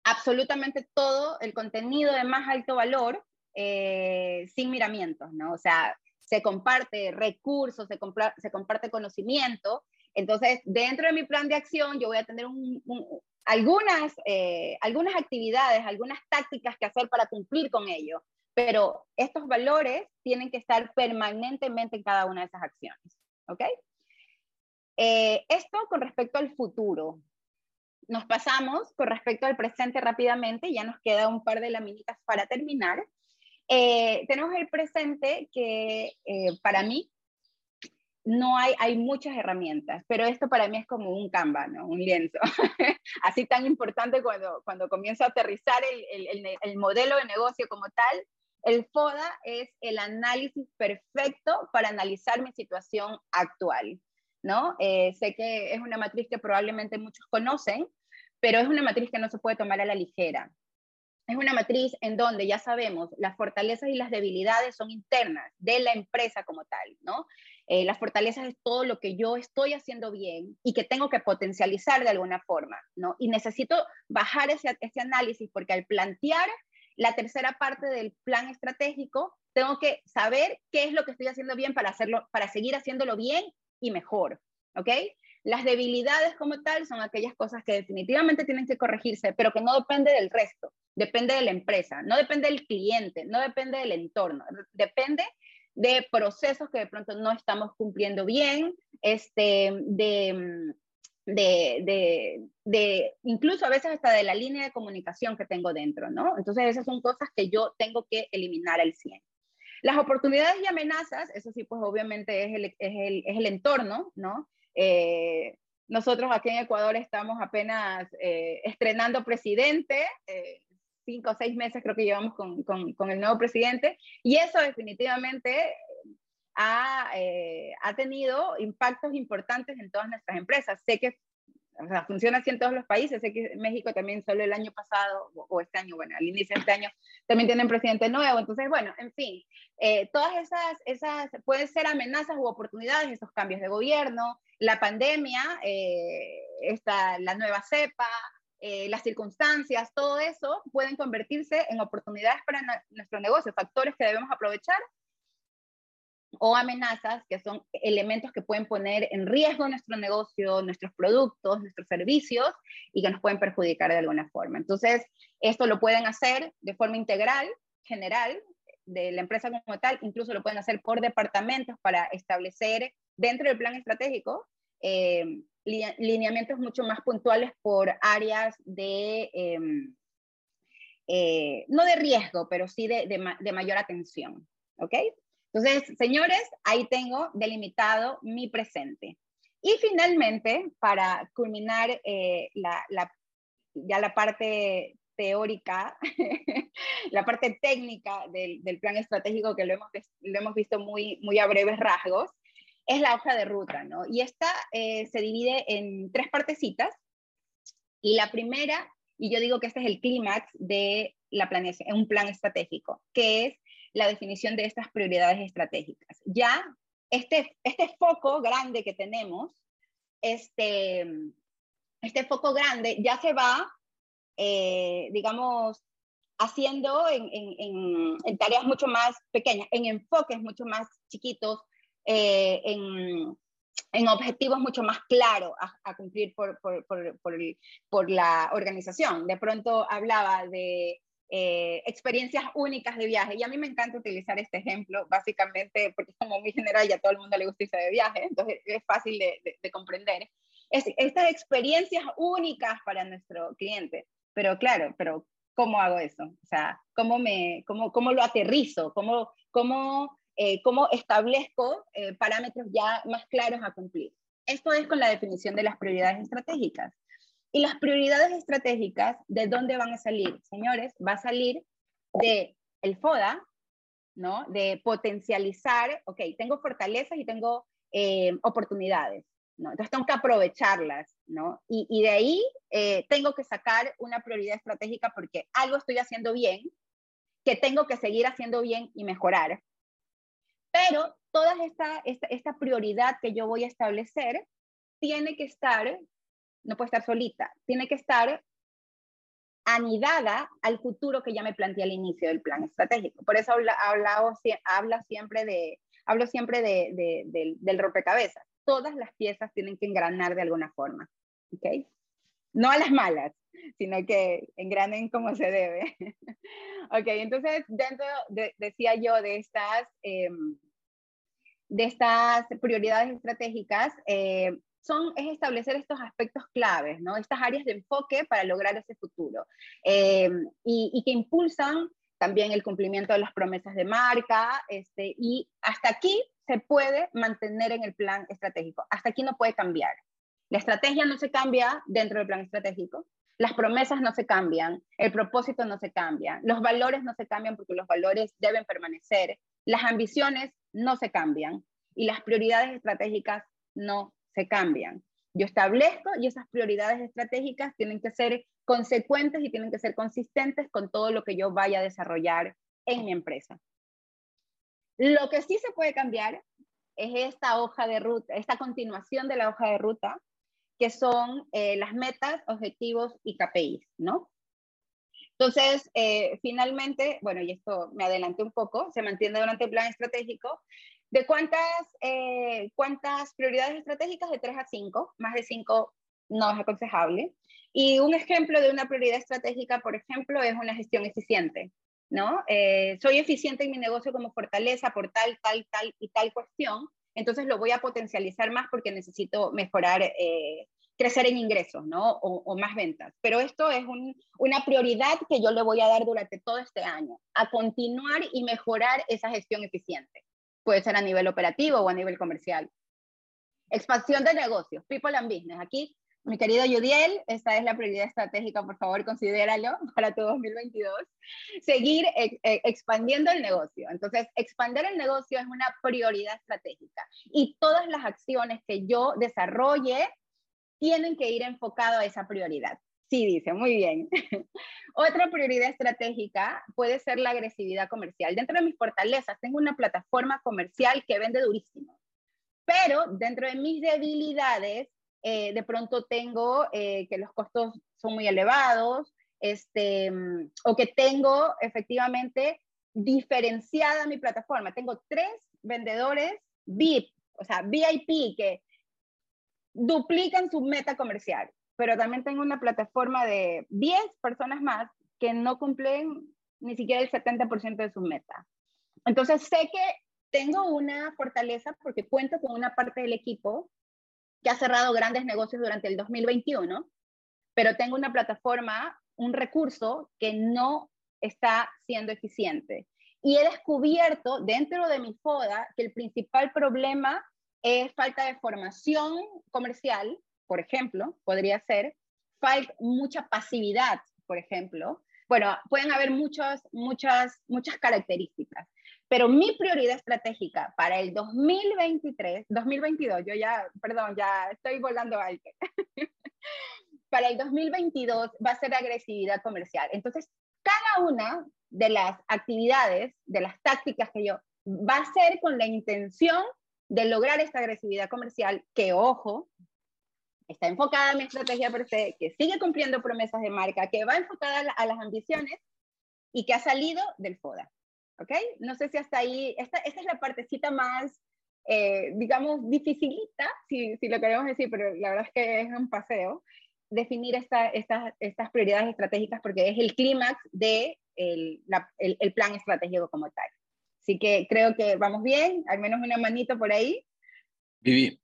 absolutamente todo el contenido de más alto valor eh, sin miramientos, ¿no? O sea, se comparte recursos, se, comparte conocimiento. Entonces, dentro de mi plan de acción, yo voy a tener un, un, algunas, eh, algunas actividades, algunas tácticas que hacer para cumplir con ello pero estos valores tienen que estar permanentemente en cada una de esas acciones. ¿Ok? Eh, esto con respecto al futuro. Nos pasamos con respecto al presente rápidamente, ya nos queda un par de laminitas para terminar. Eh, tenemos el presente que eh, para mí no hay, hay muchas herramientas, pero esto para mí es como un Canva, ¿no? un lienzo. [LAUGHS] Así tan importante cuando, cuando comienzo a aterrizar el, el, el modelo de negocio como tal, el FODA es el análisis perfecto para analizar mi situación actual, ¿no? Eh, sé que es una matriz que probablemente muchos conocen, pero es una matriz que no se puede tomar a la ligera. Es una matriz en donde ya sabemos las fortalezas y las debilidades son internas de la empresa como tal, ¿no? Eh, las fortalezas es todo lo que yo estoy haciendo bien y que tengo que potencializar de alguna forma, ¿no? Y necesito bajar ese, ese análisis porque al plantear la tercera parte del plan estratégico, tengo que saber qué es lo que estoy haciendo bien para, hacerlo, para seguir haciéndolo bien y mejor, ¿ok? Las debilidades como tal son aquellas cosas que definitivamente tienen que corregirse, pero que no depende del resto, depende de la empresa, no depende del cliente, no depende del entorno, depende de procesos que de pronto no estamos cumpliendo bien, este, de, de, de, incluso a veces hasta de la línea de comunicación que tengo dentro, ¿no? Entonces esas son cosas que yo tengo que eliminar al 100. Las oportunidades y amenazas, eso sí, pues obviamente es el, es el, es el entorno, ¿no? Eh, nosotros aquí en Ecuador estamos apenas eh, estrenando presidente, eh, cinco o seis meses creo que llevamos con, con, con, el nuevo presidente, y eso definitivamente ha, ha tenido impactos importantes en todas nuestras empresas. Sé que o sea, funciona así en todos los países. Sé que México también solo el año pasado, o, este año, bueno, al inicio de este año, también tienen presidente nuevo. Entonces, bueno, en fin, eh, todas esas, esas pueden ser amenazas u oportunidades, esos cambios de gobierno, la pandemia, eh, esta, la nueva cepa, eh, las circunstancias, todo eso pueden convertirse en oportunidades para nuestro negocio, factores que debemos aprovechar o amenazas, que son elementos que pueden poner en riesgo nuestro negocio, nuestros productos, nuestros servicios y que nos pueden perjudicar de alguna forma. Entonces, esto lo pueden hacer de forma integral, general, de la empresa como tal, incluso lo pueden hacer por departamentos para establecer dentro del plan estratégico eh, lineamientos mucho más puntuales por áreas de, em, eh, no de riesgo, pero sí de, de, de mayor atención. ¿Ok? Entonces, señores, ahí tengo delimitado mi presente. Y finalmente, para culminar eh, la, ya la parte teórica, [LAUGHS] la parte técnica del, plan estratégico que lo hemos, lo hemos visto muy, muy a breves rasgos, es la hoja de ruta, ¿no? Y esta eh, se divide en tres partecitas. Y la primera, y yo digo que este es el clímax de la planeación, un plan estratégico, que es la definición de estas prioridades estratégicas. Ya este, este foco grande que tenemos, este, este foco grande ya se va, eh, digamos, haciendo en, en, en, tareas mucho más pequeñas, en enfoques mucho más chiquitos, eh, en, en, objetivos mucho más claros a, a cumplir por, por, por, por, la organización. De pronto hablaba de eh, experiencias únicas de viaje. Y a mí me encanta utilizar este ejemplo, básicamente, porque como muy general ya a todo el mundo le gusta irse de viaje, entonces es fácil de, de, comprender. Es, estas experiencias únicas para nuestro cliente. Pero claro, pero ¿cómo hago eso? O sea, ¿cómo, me, cómo, cómo lo aterrizo? ¿Cómo, cómo, eh, cómo establezco eh, parámetros ya más claros a cumplir? Esto es con la definición de las prioridades estratégicas. Y las prioridades estratégicas, ¿de dónde van a salir? Señores, va a salir de el FODA, ¿no? De potencializar, ok, tengo fortalezas y tengo eh, oportunidades, ¿no? Entonces tengo que aprovecharlas, ¿no? Y, y de ahí eh, tengo que sacar una prioridad estratégica porque algo estoy haciendo bien, que tengo que seguir haciendo bien y mejorar. Pero toda esta, esta, esta prioridad que yo voy a establecer tiene que estar no puede estar solita, tiene que estar anidada al futuro que ya me planteé al inicio del plan estratégico. Por eso habla, habla, siempre, de, hablo siempre de, del rompecabezas. Todas las piezas tienen que engranar de alguna forma. ¿okay? No a las malas, sino que engranen como se debe. [LAUGHS] ok, entonces dentro, decía yo, de estas, em, de estas prioridades estratégicas, eh, son, es establecer estos aspectos claves, ¿no? Estas áreas de enfoque para lograr ese futuro eh, y, y, que impulsan también el cumplimiento de las promesas de marca este, y hasta aquí se puede mantener en el plan estratégico, hasta aquí no puede cambiar. La estrategia no se cambia dentro del plan estratégico, las promesas no se cambian, el propósito no se cambia, los valores no se cambian porque los valores deben permanecer, las ambiciones no se cambian y las prioridades estratégicas no se cambian. Yo establezco y esas prioridades estratégicas tienen que ser consecuentes y tienen que ser consistentes con todo lo que yo vaya a desarrollar en mi empresa. Lo que sí se puede cambiar es esta hoja de ruta, esta continuación de la hoja de ruta, que son eh, las metas, objetivos y KPIs, ¿no? Entonces, eh, finalmente, bueno, y esto me adelanté un poco, se mantiene durante el plan estratégico, ¿de cuántas, eh, cuántas prioridades estratégicas? De 3 a 5, más de 5 no es aconsejable. Y un ejemplo de una prioridad estratégica, por ejemplo, es una gestión eficiente. ¿no? Eh, soy eficiente en mi negocio como fortaleza por tal, tal, tal y tal cuestión, entonces lo voy a potencializar más porque necesito mejorar, eh, crecer en ingresos, ¿no? O, más ventas. Pero esto es una prioridad que yo le voy a dar durante todo este año, a continuar y mejorar esa gestión eficiente. Puede ser a nivel operativo o a nivel comercial. Expansión de negocios, people and business. Aquí mi querido Yudiel, esta es la prioridad estratégica, por favor, considéralo [LAUGHS] para tu 2022. Seguir eh, expandiendo el negocio. Entonces, expandir el negocio es una prioridad estratégica y todas las acciones que yo desarrolle tienen que ir enfocado a esa prioridad. Sí, dice, muy bien. [LAUGHS] Otra prioridad estratégica puede ser la agresividad comercial. Dentro de mis fortalezas tengo una plataforma comercial que vende durísimo, pero dentro de mis debilidades eh, de pronto tengo eh, que los costos son muy elevados, este, o que tengo efectivamente diferenciada mi plataforma. Tengo tres vendedores VIP, o sea, VIP, que duplican su meta comercial, pero también tengo una plataforma de 10 personas más que no cumplen ni siquiera el 70% de su meta. Entonces sé que tengo una fortaleza porque cuento con una parte del equipo que ha cerrado grandes negocios durante el 2021, pero tengo una plataforma, un recurso que no está siendo eficiente. Y he descubierto dentro de mi FODA que el principal problema es falta de formación comercial, por ejemplo, podría ser, falta mucha pasividad, por ejemplo. Bueno, pueden haber muchas, muchas, muchas características. Pero mi prioridad estratégica para el 2023, 2022, yo ya, perdón, ya estoy volando alto. [LAUGHS] para el 2022 va a ser agresividad comercial. Entonces, cada una de las actividades, de las tácticas que yo, va a ser con la intención de lograr esta agresividad comercial, que ojo, está enfocada en mi estrategia per se, que sigue cumpliendo promesas de marca, que va enfocada a, las ambiciones y que ha salido del FODA. ¿ok? No sé si hasta ahí, esta, esta es la partecita más, eh, digamos, dificilita, si, si, lo queremos decir, pero la verdad es que es un paseo, definir esta, estas prioridades estratégicas porque es el clímax de el, el, plan estratégico como tal. Así que creo que vamos bien, al menos una manito por ahí. Vivi,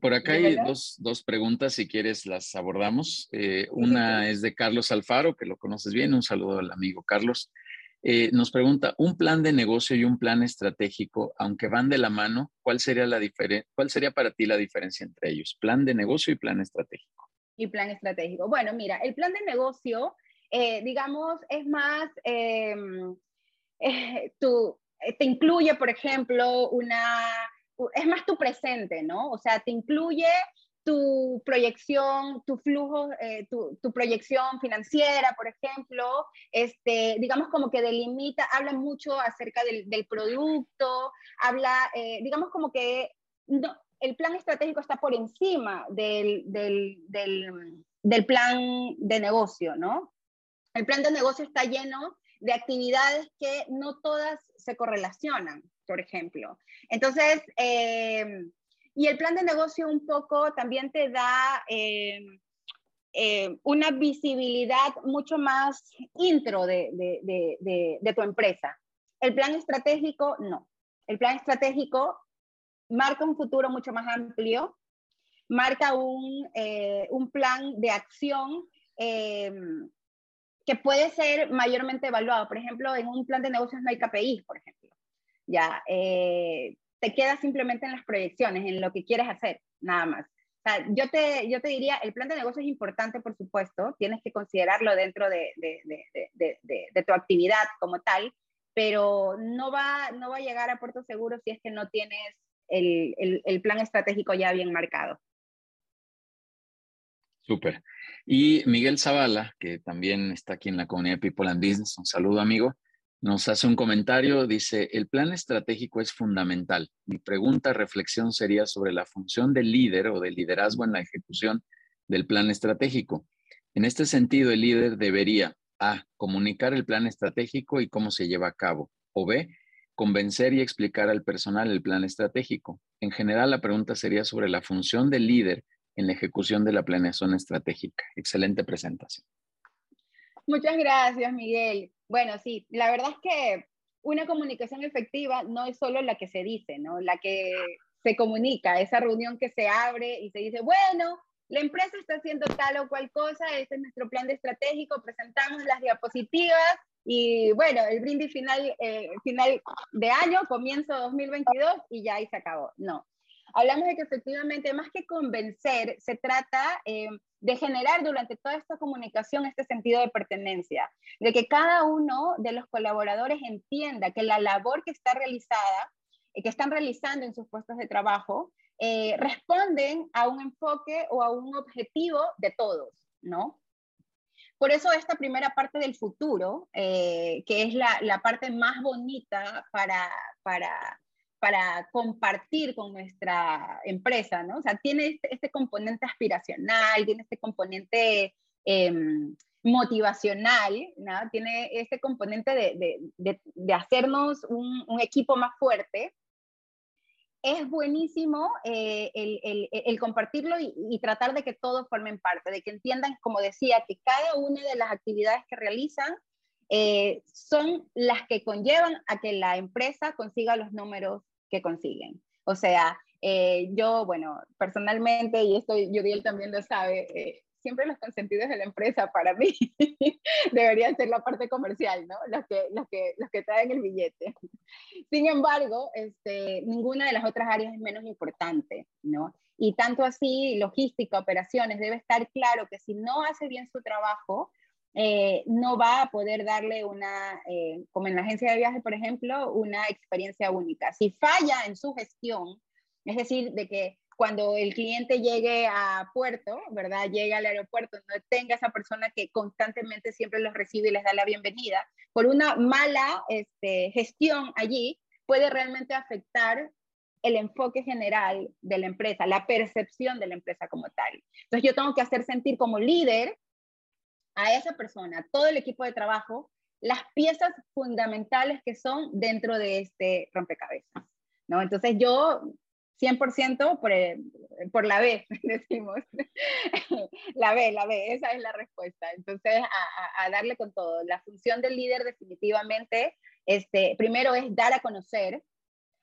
por acá hay dos, dos, preguntas, si quieres las abordamos. Eh, una es de Carlos Alfaro, que lo conoces bien, un saludo al amigo Carlos. Eh, nos pregunta, un plan de negocio y un plan estratégico, aunque van de la mano, ¿cuál sería, la ¿cuál sería para ti la diferencia entre ellos? Plan de negocio y plan estratégico. Y plan estratégico. Bueno, mira, el plan de negocio, eh, digamos, es más, em, [LAUGHS] eh, te incluye, por ejemplo, una, es más tu presente, ¿no? O sea, te incluye tu proyección, tu flujo, eh, tu, tu, proyección financiera, por ejemplo, este, digamos como que delimita, habla mucho acerca del, del producto, habla, eh, digamos como que no, el plan estratégico está por encima del, del, del, plan de negocio, ¿no? El plan de negocio está lleno de actividades que no todas se correlacionan, por ejemplo. Entonces, eh, y el plan de negocio un poco también te da eh, eh, una visibilidad mucho más intro de, de, tu empresa. El plan estratégico, no. El plan estratégico marca un futuro mucho más amplio, marca un, un plan de acción que puede ser mayormente evaluado. Por ejemplo, en un plan de negocios no hay KPI, por ejemplo. Ya, te quedas simplemente en las proyecciones, en lo que quieres hacer, nada más. Yo, te, yo te diría, el plan de negocio es importante, por supuesto, tienes que considerarlo dentro de, de, de, de, tu actividad como tal, pero no va, no va a llegar a puerto seguro si es que no tienes el, el, el plan estratégico ya bien marcado. Súper. Y Miguel Zavala, que también está aquí en la comunidad People and Business, un saludo amigo, nos hace un comentario, dice, el plan estratégico es fundamental. Mi pregunta, reflexión sería sobre la función del líder o del liderazgo en la ejecución del plan estratégico. En este sentido, el líder debería A. Comunicar el plan estratégico y cómo se lleva a cabo. O B. Convencer y explicar al personal el plan estratégico. En general, la pregunta sería sobre la función del líder en la ejecución de la planeación estratégica. Excelente presentación. Muchas gracias, Miguel. Bueno, sí, la verdad es que una comunicación efectiva no es solo la que se dice, ¿no? La que se comunica, esa reunión que se abre y se dice, bueno, la empresa está haciendo tal o cual cosa, este es nuestro plan de estratégico, presentamos las diapositivas y bueno, el brindis final, eh, final de año, comienzo 2022 y ya ahí se acabó. No, hablamos de que efectivamente más que convencer, se trata eh, de generar durante toda esta comunicación este sentido de pertenencia, de que cada uno de los colaboradores entienda que la labor que está realizada, eh, que están realizando en sus puestos de trabajo, eh, responden a un enfoque o a un objetivo de todos, ¿no? Por eso esta primera parte del futuro, que es la, la, parte más bonita para, para, para compartir con nuestra empresa, ¿no? O sea, tiene este, este componente aspiracional, tiene este componente em, motivacional, ¿no? Tiene este componente de, de, de, hacernos un, un, equipo más fuerte. Es buenísimo eh, el, el, el, compartirlo y, y, tratar de que todos formen parte, de que entiendan, como decía, que cada una de las actividades que realizan eh, son las que conllevan a que la empresa consiga los números que consiguen. O sea, eh, yo, bueno, personalmente, y esto Judiel también lo sabe, eh, siempre los consentidos de la empresa para mí [LAUGHS] deberían ser la parte comercial, ¿no? Los que, los que, los que traen el billete. Sin embargo, este, ninguna de las otras áreas es menos importante, ¿no? Y tanto así, logística, operaciones, debe estar claro que si no hace bien su trabajo, eh, no va a poder darle una, eh, como en la agencia de viajes, por ejemplo, una experiencia única. Si falla en su gestión, es decir, de que cuando el cliente llegue a puerto, ¿verdad? Llega al aeropuerto, no tenga esa persona que constantemente siempre los recibe y les da la bienvenida, por una mala este, gestión allí, puede realmente afectar el enfoque general de la empresa, la percepción de la empresa como tal. Entonces yo tengo que hacer sentir como líder a esa persona, todo el equipo de trabajo, las piezas fundamentales que son dentro de este rompecabezas, ¿no? Entonces yo 100% por, por la B, [LAUGHS] decimos. [LAUGHS] la B, la B, esa es la respuesta. Entonces, a, a, darle con todo. La función del líder definitivamente, este, primero es dar a conocer,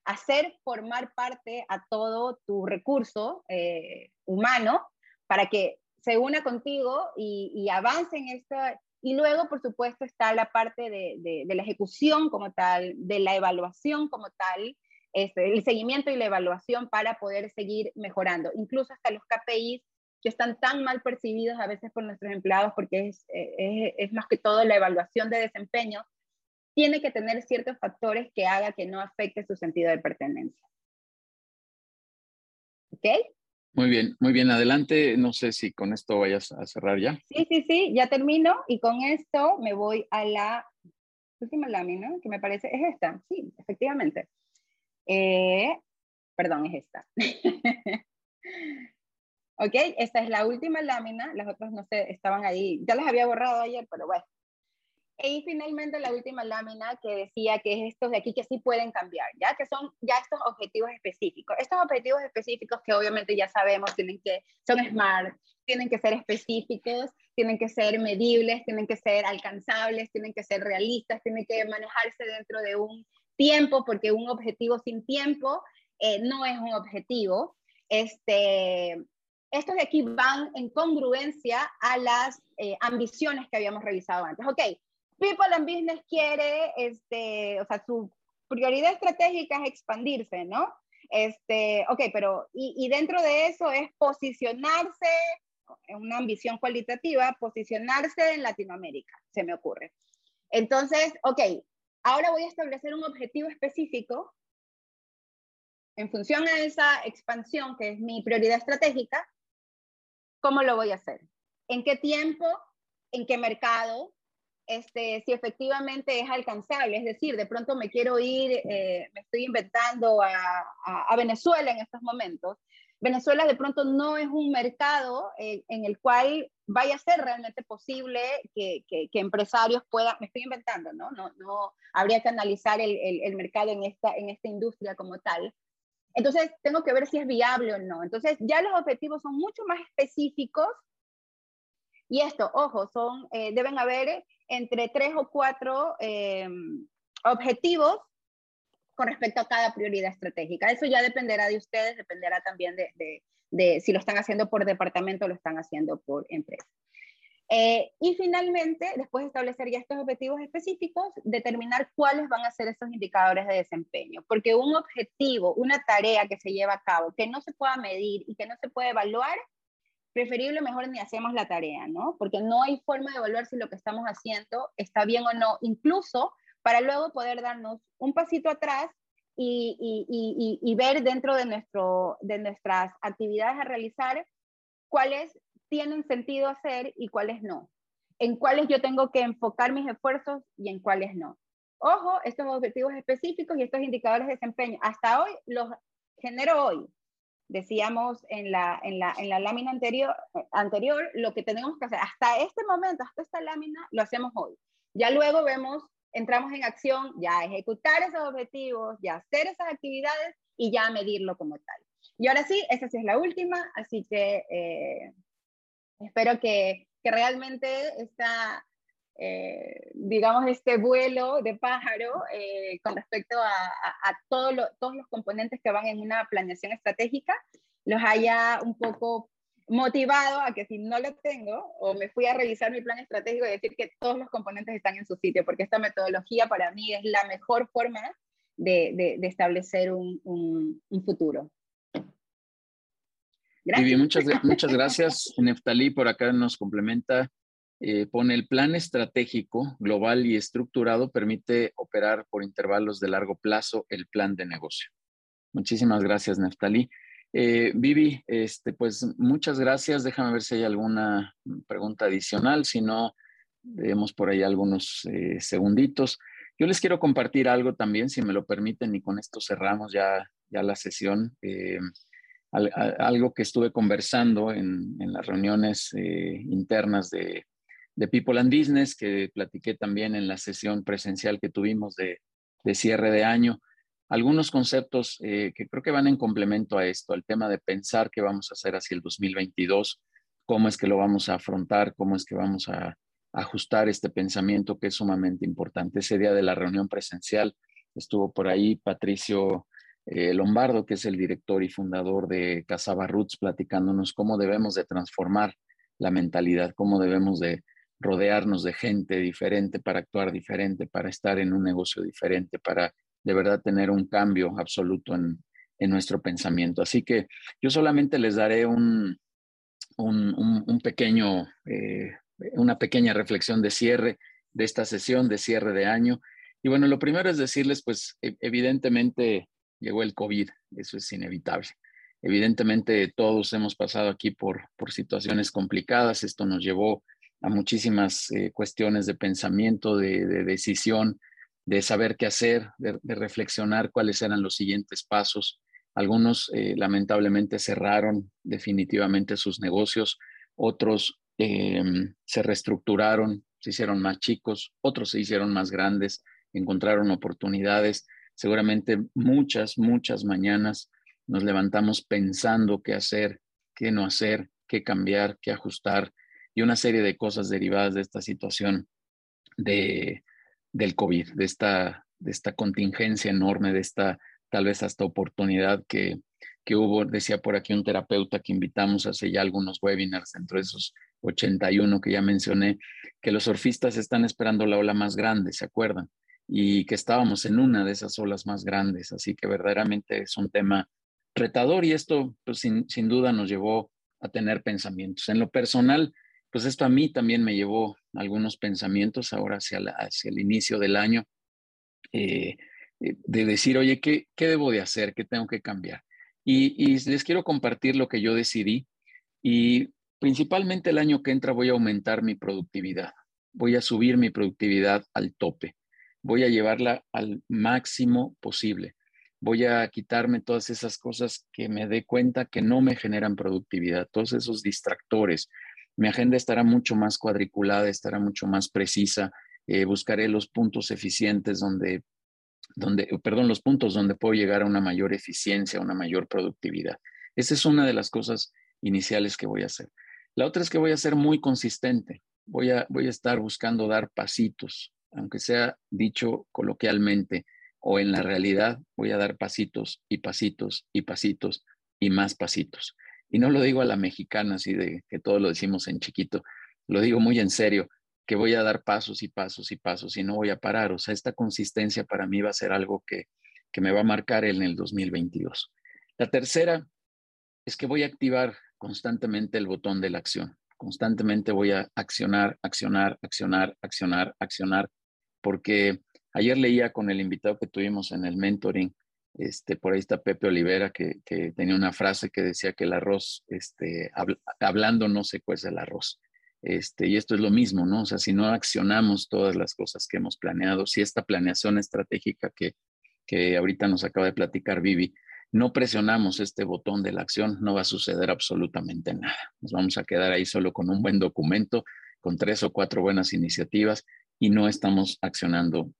hacer formar parte a todo tu recurso eh, humano para que se una contigo y, y avance en esto. Y luego, por supuesto, está la parte de, de, la ejecución como tal, de la evaluación como tal, este, el seguimiento y la evaluación para poder seguir mejorando. Incluso hasta los KPIs que están tan mal percibidos a veces por nuestros empleados, porque es, es, es más que todo la evaluación de desempeño, tiene que tener ciertos factores que haga que no afecte su sentido de pertenencia. ¿Ok? Muy bien, muy bien. Adelante. No sé si con esto vayas a cerrar ya. Sí, sí, sí, ya termino y con esto me voy a la última lámina, que me parece, es esta. Sí, efectivamente. Eh, perdón, es esta. [LAUGHS] ok, esta es la última lámina. Las otras no sé, estaban ahí. Ya las había borrado ayer, pero bueno. Y finalmente la última lámina que decía que es estos de aquí que sí pueden cambiar, ya que son ya estos objetivos específicos. Estos objetivos específicos que obviamente ya sabemos tienen que son smart, tienen que ser específicos, tienen que ser medibles, tienen que ser alcanzables, tienen que ser realistas, tienen que manejarse dentro de un tiempo, porque un objetivo sin tiempo eh, no es un objetivo. Este, estos de aquí van en congruencia a las eh, ambiciones que habíamos revisado antes. Ok, People and Business quiere, este, o sea, su prioridad estratégica es expandirse, ¿no? Este, ok, pero y, y dentro de eso es posicionarse, en una ambición cualitativa, posicionarse en Latinoamérica, se me ocurre. Entonces, ok, ahora voy a establecer un objetivo específico en función a esa expansión que es mi prioridad estratégica. ¿Cómo lo voy a hacer? en qué tiempo, en qué mercado, este, si efectivamente es alcanzable. Es decir, de pronto me quiero ir, eh, me estoy inventando a, Venezuela en estos momentos. Venezuela de pronto no es un mercado eh, en el cual vaya a ser realmente posible que, que, empresarios puedan, me estoy inventando, ¿no? No, no habría que analizar el, mercado en esta industria como tal. Entonces, tengo que ver si es viable o no. Entonces, ya los objetivos son mucho más específicos y esto, ojo, son, eh, deben haber entre tres o cuatro eh, objetivos con respecto a cada prioridad estratégica. Eso ya dependerá de ustedes, dependerá también de, de, si lo están haciendo por departamento o lo están haciendo por empresa. Eh, y finalmente, después de establecer ya estos objetivos específicos, determinar cuáles van a ser esos indicadores de desempeño. Porque un objetivo, una tarea que se lleva a cabo, que no se pueda medir y que no se puede evaluar, preferible mejor ni hacemos la tarea, ¿no? Porque no hay forma de evaluar si lo que estamos haciendo está bien o no, incluso para luego poder darnos un pasito atrás y, ver dentro de, nuestro, de nuestras actividades a realizar cuáles tienen sentido hacer y cuáles no, en cuáles yo tengo que enfocar mis esfuerzos y en cuáles no. Ojo, estos objetivos específicos y estos indicadores de desempeño, hasta hoy los genero hoy, decíamos en la, en la, en la lámina anterior, anterior, lo que tenemos que hacer hasta este momento, hasta esta lámina, lo hacemos hoy. Ya luego vemos, entramos en acción, ya ejecutar esos objetivos, ya hacer esas actividades y ya medirlo como tal. Y ahora sí, esa sí es la última, así que eh, espero que, que realmente esta, eh, digamos, este vuelo de pájaro eh, con respecto a, a, todos los componentes que van en una planeación estratégica, los haya un poco motivado a que si no lo tengo o me fui a revisar mi plan estratégico y decir que todos los componentes están en su sitio, porque esta metodología para mí es la mejor forma de, de, establecer un, un, un futuro. Gracias. muchas, muchas gracias. [LAUGHS] Neftalí por acá nos complementa eh, pone el plan estratégico global y estructurado, permite operar por intervalos de largo plazo el plan de negocio. Muchísimas gracias, Neftali. Eh, Vivi, este, pues muchas gracias. Déjame ver si hay alguna pregunta adicional. Si no, vemos por ahí algunos eh, segunditos. Yo les quiero compartir algo también, si me lo permiten, y con esto cerramos ya, ya la sesión. algo que estuve conversando en, en las reuniones internas de, de People and Business, que platiqué también en la sesión presencial que tuvimos de, cierre de año. Algunos conceptos eh, que creo que van en complemento a esto, al tema de pensar qué vamos a hacer hacia el 2022, cómo es que lo vamos a afrontar, cómo es que vamos a, ajustar este pensamiento que es sumamente importante. Ese día de la reunión presencial estuvo por ahí Patricio eh, Lombardo, que es el director y fundador de Casaba Roots, platicándonos cómo debemos de transformar la mentalidad, cómo debemos de rodearnos de gente diferente para actuar diferente, para estar en un negocio diferente, para de verdad tener un cambio absoluto en, nuestro pensamiento. Así que yo solamente les daré un, un, pequeño, eh, una pequeña reflexión de cierre de esta sesión, de cierre de año. Y bueno, lo primero es decirles, pues e, evidentemente llegó el COVID, eso es inevitable. Evidentemente todos hemos pasado aquí por, por situaciones complicadas, esto nos llevó a muchísimas eh, cuestiones de pensamiento, de, decisión, de saber qué hacer, de, reflexionar cuáles eran los siguientes pasos. Algunos eh, lamentablemente cerraron definitivamente sus negocios, otros em, se reestructuraron, se hicieron más chicos, otros se hicieron más grandes, encontraron oportunidades. Seguramente muchas, muchas mañanas nos levantamos pensando qué hacer, qué no hacer, qué cambiar, qué ajustar, y una serie de cosas derivadas de esta situación de, del COVID, de esta, de esta contingencia enorme, de esta tal vez hasta oportunidad que, que hubo, decía por aquí un terapeuta que invitamos hace ya algunos webinars, dentro de esos 81 que ya mencioné, que los surfistas están esperando la ola más grande, ¿se acuerdan? Y que estábamos en una de esas olas más grandes, así que verdaderamente es un tema retador y esto pues, sin, sin duda nos llevó a tener pensamientos. En lo personal, pues esto a mí también me llevó algunos pensamientos ahora hacia, hacia el inicio del año, eh, eh, de decir, oye, ¿qué, ¿qué, debo de hacer? ¿Qué tengo que cambiar? Y, les quiero compartir lo que yo decidí y principalmente el año que entra voy a aumentar mi productividad, voy a subir mi productividad al tope, voy a llevarla al máximo posible, voy a quitarme todas esas cosas que me dé cuenta que no me generan productividad, todos esos distractores. Mi agenda estará mucho más cuadriculada, estará mucho más precisa, eh, buscaré los puntos eficientes donde, donde, perdón, los puntos donde puedo llegar a una mayor eficiencia, a una mayor productividad. Esa es una de las cosas iniciales que voy a hacer. La otra es que voy a ser muy consistente. Voy a, voy a estar buscando dar pasitos, aunque sea dicho coloquialmente o en la realidad, voy a dar pasitos y pasitos y pasitos y más pasitos. Y no lo digo a la mexicana, así de que todo lo decimos en chiquito, lo digo muy en serio, que voy a dar pasos y pasos y pasos y no voy a parar. O sea, esta consistencia para mí va a ser algo que, que me va a marcar en el 2022. La tercera es que voy a activar constantemente el botón de la acción. Constantemente voy a accionar, accionar, accionar, accionar, accionar, porque ayer leía con el invitado que tuvimos en el mentoring, este, por ahí está Pepe Olivera, que, tenía una frase que decía que el arroz, este, hablando no se cuece el arroz. Este, y esto es lo mismo, ¿no? O sea, si no accionamos todas las cosas que hemos planeado, si esta planeación estratégica que, que ahorita nos acaba de platicar Vivi, no presionamos este botón de la acción, no va a suceder absolutamente nada. Nos vamos a quedar ahí solo con un buen documento, con tres o cuatro buenas iniciativas y no estamos accionando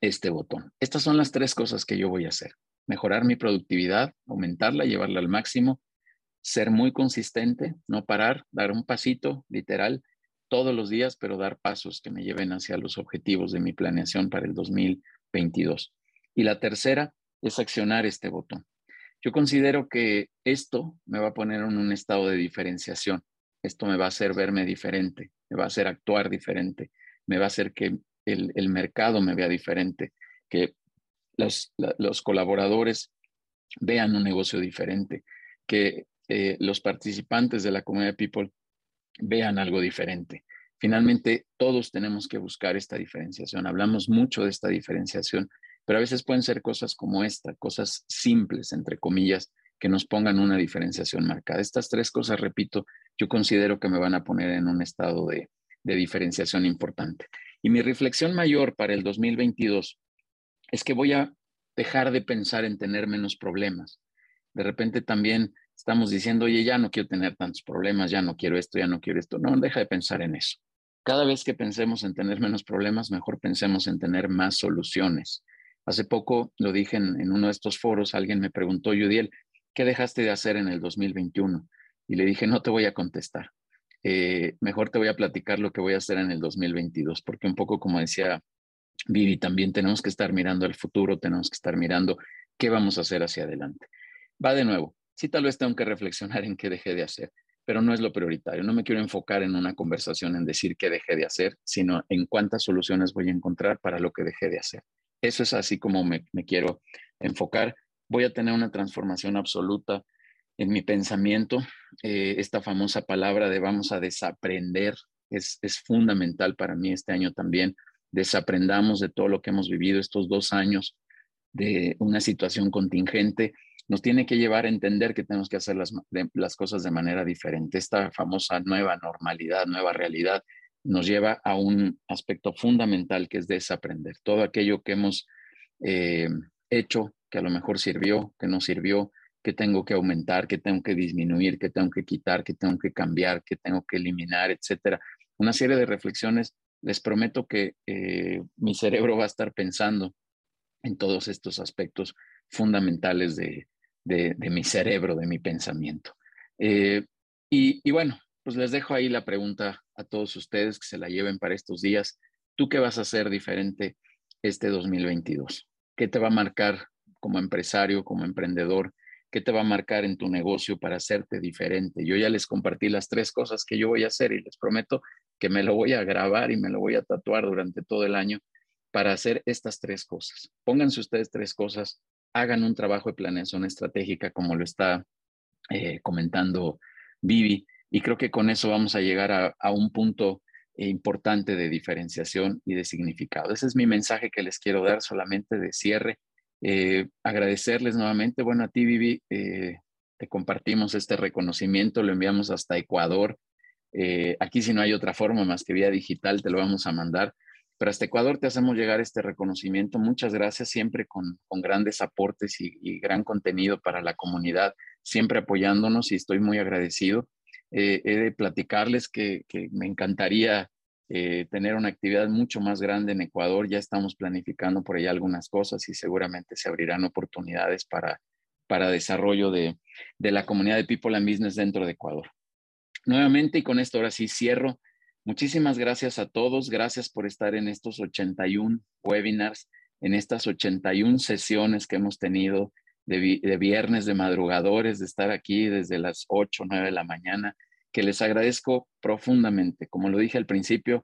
este botón. Estas son las tres cosas que yo voy a hacer. Mejorar mi productividad, aumentarla, llevarla al máximo, ser muy consistente, no parar, dar un pasito literal todos los días, pero dar pasos que me lleven hacia los objetivos de mi planeación para el 2022. Y la tercera es accionar este botón. Yo considero que esto me va a poner en un estado de diferenciación. Esto me va a hacer verme diferente, me va a hacer actuar diferente, me va a hacer que el, mercado me vea diferente, que los, colaboradores vean un negocio diferente, que eh, los participantes de la comunidad People vean algo diferente. Finalmente, todos tenemos que buscar esta diferenciación. Hablamos mucho de esta diferenciación, pero a veces pueden ser cosas como esta, cosas simples, entre comillas, que nos pongan una diferenciación marcada. Estas tres cosas, repito, yo considero que me van a poner en un estado de, diferenciación importante. Y mi reflexión mayor para el 2022 es que voy a dejar de pensar en tener menos problemas. De repente también estamos diciendo, oye, ya no quiero tener tantos problemas, ya no quiero esto, ya no quiero esto. No, deja de pensar en eso. Cada vez que pensemos en tener menos problemas, mejor pensemos en tener más soluciones. Hace poco lo dije en, uno de estos foros, alguien me preguntó, Yudiel, ¿qué dejaste de hacer en el 2021? Y le dije, no te voy a contestar. Eh, mejor te voy a platicar lo que voy a hacer en el 2022, porque un poco como decía Vivi, también tenemos que estar mirando el futuro, tenemos que estar mirando qué vamos a hacer hacia adelante. Va de nuevo, sí tal vez tengo que reflexionar en qué dejé de hacer, pero no es lo prioritario. No me quiero enfocar en una conversación en decir qué dejé de hacer, sino en cuántas soluciones voy a encontrar para lo que dejé de hacer. Eso es así como me, quiero enfocar. Voy a tener una transformación absoluta en mi pensamiento. Eh, esta famosa palabra de vamos a desaprender es, es fundamental para mí este año también. Desaprendamos de todo lo que hemos vivido estos dos años de una situación contingente. Nos tiene que llevar a entender que tenemos que hacer las, las cosas de manera diferente. Esta famosa nueva normalidad, nueva realidad, nos lleva a un aspecto fundamental que es desaprender. Todo aquello que hemos eh, hecho, que a lo mejor sirvió, que no sirvió, que tengo que aumentar, que tengo que disminuir, que tengo que quitar, que tengo que cambiar, que tengo que eliminar, etcétera. Una serie de reflexiones. Les prometo que eh, mi cerebro va a estar pensando en todos estos aspectos fundamentales de, mi cerebro, de mi pensamiento. Eh, y, bueno, pues les dejo ahí la pregunta a todos ustedes que se la lleven para estos días. ¿Tú qué vas a hacer diferente este 2022? ¿Qué te va a marcar como empresario, como emprendedor? ¿Qué te va a marcar en tu negocio para hacerte diferente? Yo ya les compartí las tres cosas que yo voy a hacer y les prometo que me lo voy a grabar y me lo voy a tatuar durante todo el año para hacer estas tres cosas. Pónganse ustedes tres cosas, hagan un trabajo de planeación estratégica como lo está eh, comentando Vivi y creo que con eso vamos a llegar a, un punto importante de diferenciación y de significado. Ese es mi mensaje que les quiero dar solamente de cierre. Eh, agradecerles nuevamente. Bueno, a ti, Vivi, eh, te compartimos este reconocimiento, lo enviamos hasta Ecuador. Eh, aquí si no hay otra forma más que vía digital, te lo vamos a mandar. Pero hasta Ecuador te hacemos llegar este reconocimiento. Muchas gracias, siempre con, grandes aportes y, gran contenido para la comunidad, siempre apoyándonos y estoy muy agradecido. He de platicarles que, me encantaría eh, tener una actividad mucho más grande en Ecuador. Ya estamos planificando por ahí algunas cosas y seguramente se abrirán oportunidades para, para desarrollo de, de la comunidad de People and Business dentro de Ecuador. Nuevamente, y con esto ahora sí cierro, muchísimas gracias a todos, gracias por estar en estos 81 webinars, en estas 81 sesiones que hemos tenido de, viernes de madrugadores, de estar aquí desde las 8 o 9 de la mañana, que les agradezco profundamente. Como lo dije al principio,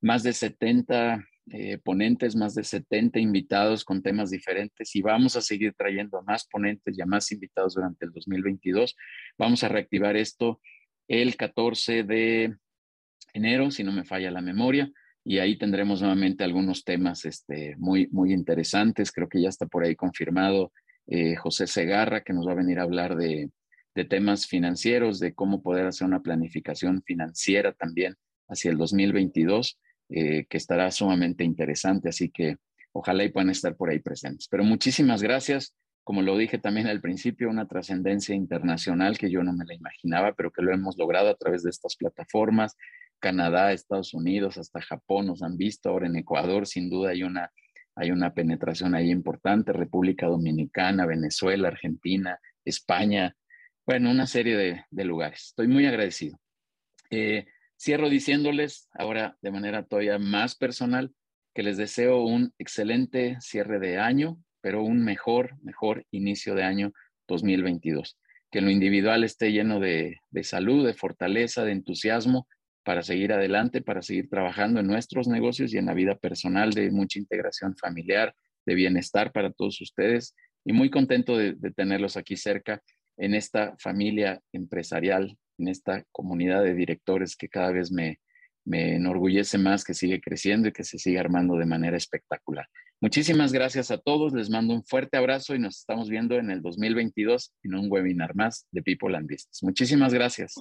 más de 70 eh, ponentes, más de 70 invitados con temas diferentes y vamos a seguir trayendo a más ponentes y a más invitados durante el 2022. Vamos a reactivar esto el 14 de enero, si no me falla la memoria, y ahí tendremos nuevamente algunos temas este, muy, muy interesantes. Creo que ya está por ahí confirmado eh, José Segarra, que nos va a venir a hablar de, de temas financieros, de cómo poder hacer una planificación financiera también hacia el 2022, eh, que estará sumamente interesante. Así que ojalá y puedan estar por ahí presentes. Pero muchísimas gracias como lo dije también al principio, una trascendencia internacional que yo no me la imaginaba, pero que lo hemos logrado a través de estas plataformas. Canadá, Estados Unidos, hasta Japón nos han visto, ahora en Ecuador sin duda hay una, hay una penetración ahí importante, República Dominicana, Venezuela, Argentina, España, bueno, una serie de, lugares. Estoy muy agradecido. Eh, cierro diciéndoles ahora de manera todavía más personal que les deseo un excelente cierre de año, pero un mejor, mejor inicio de año 2022. Que lo individual esté lleno de, salud, de fortaleza, de entusiasmo para seguir adelante, para seguir trabajando en nuestros negocios y en la vida personal, de mucha integración familiar, de bienestar para todos ustedes. Y muy contento de tenerlos aquí cerca en esta familia empresarial, en esta comunidad de directores que cada vez me, me enorgullece más, que sigue creciendo y que se sigue armando de manera espectacular. Muchísimas gracias a todos, les mando un fuerte abrazo y nos estamos viendo en el 2022 en un webinar más de People and Business. Muchísimas gracias.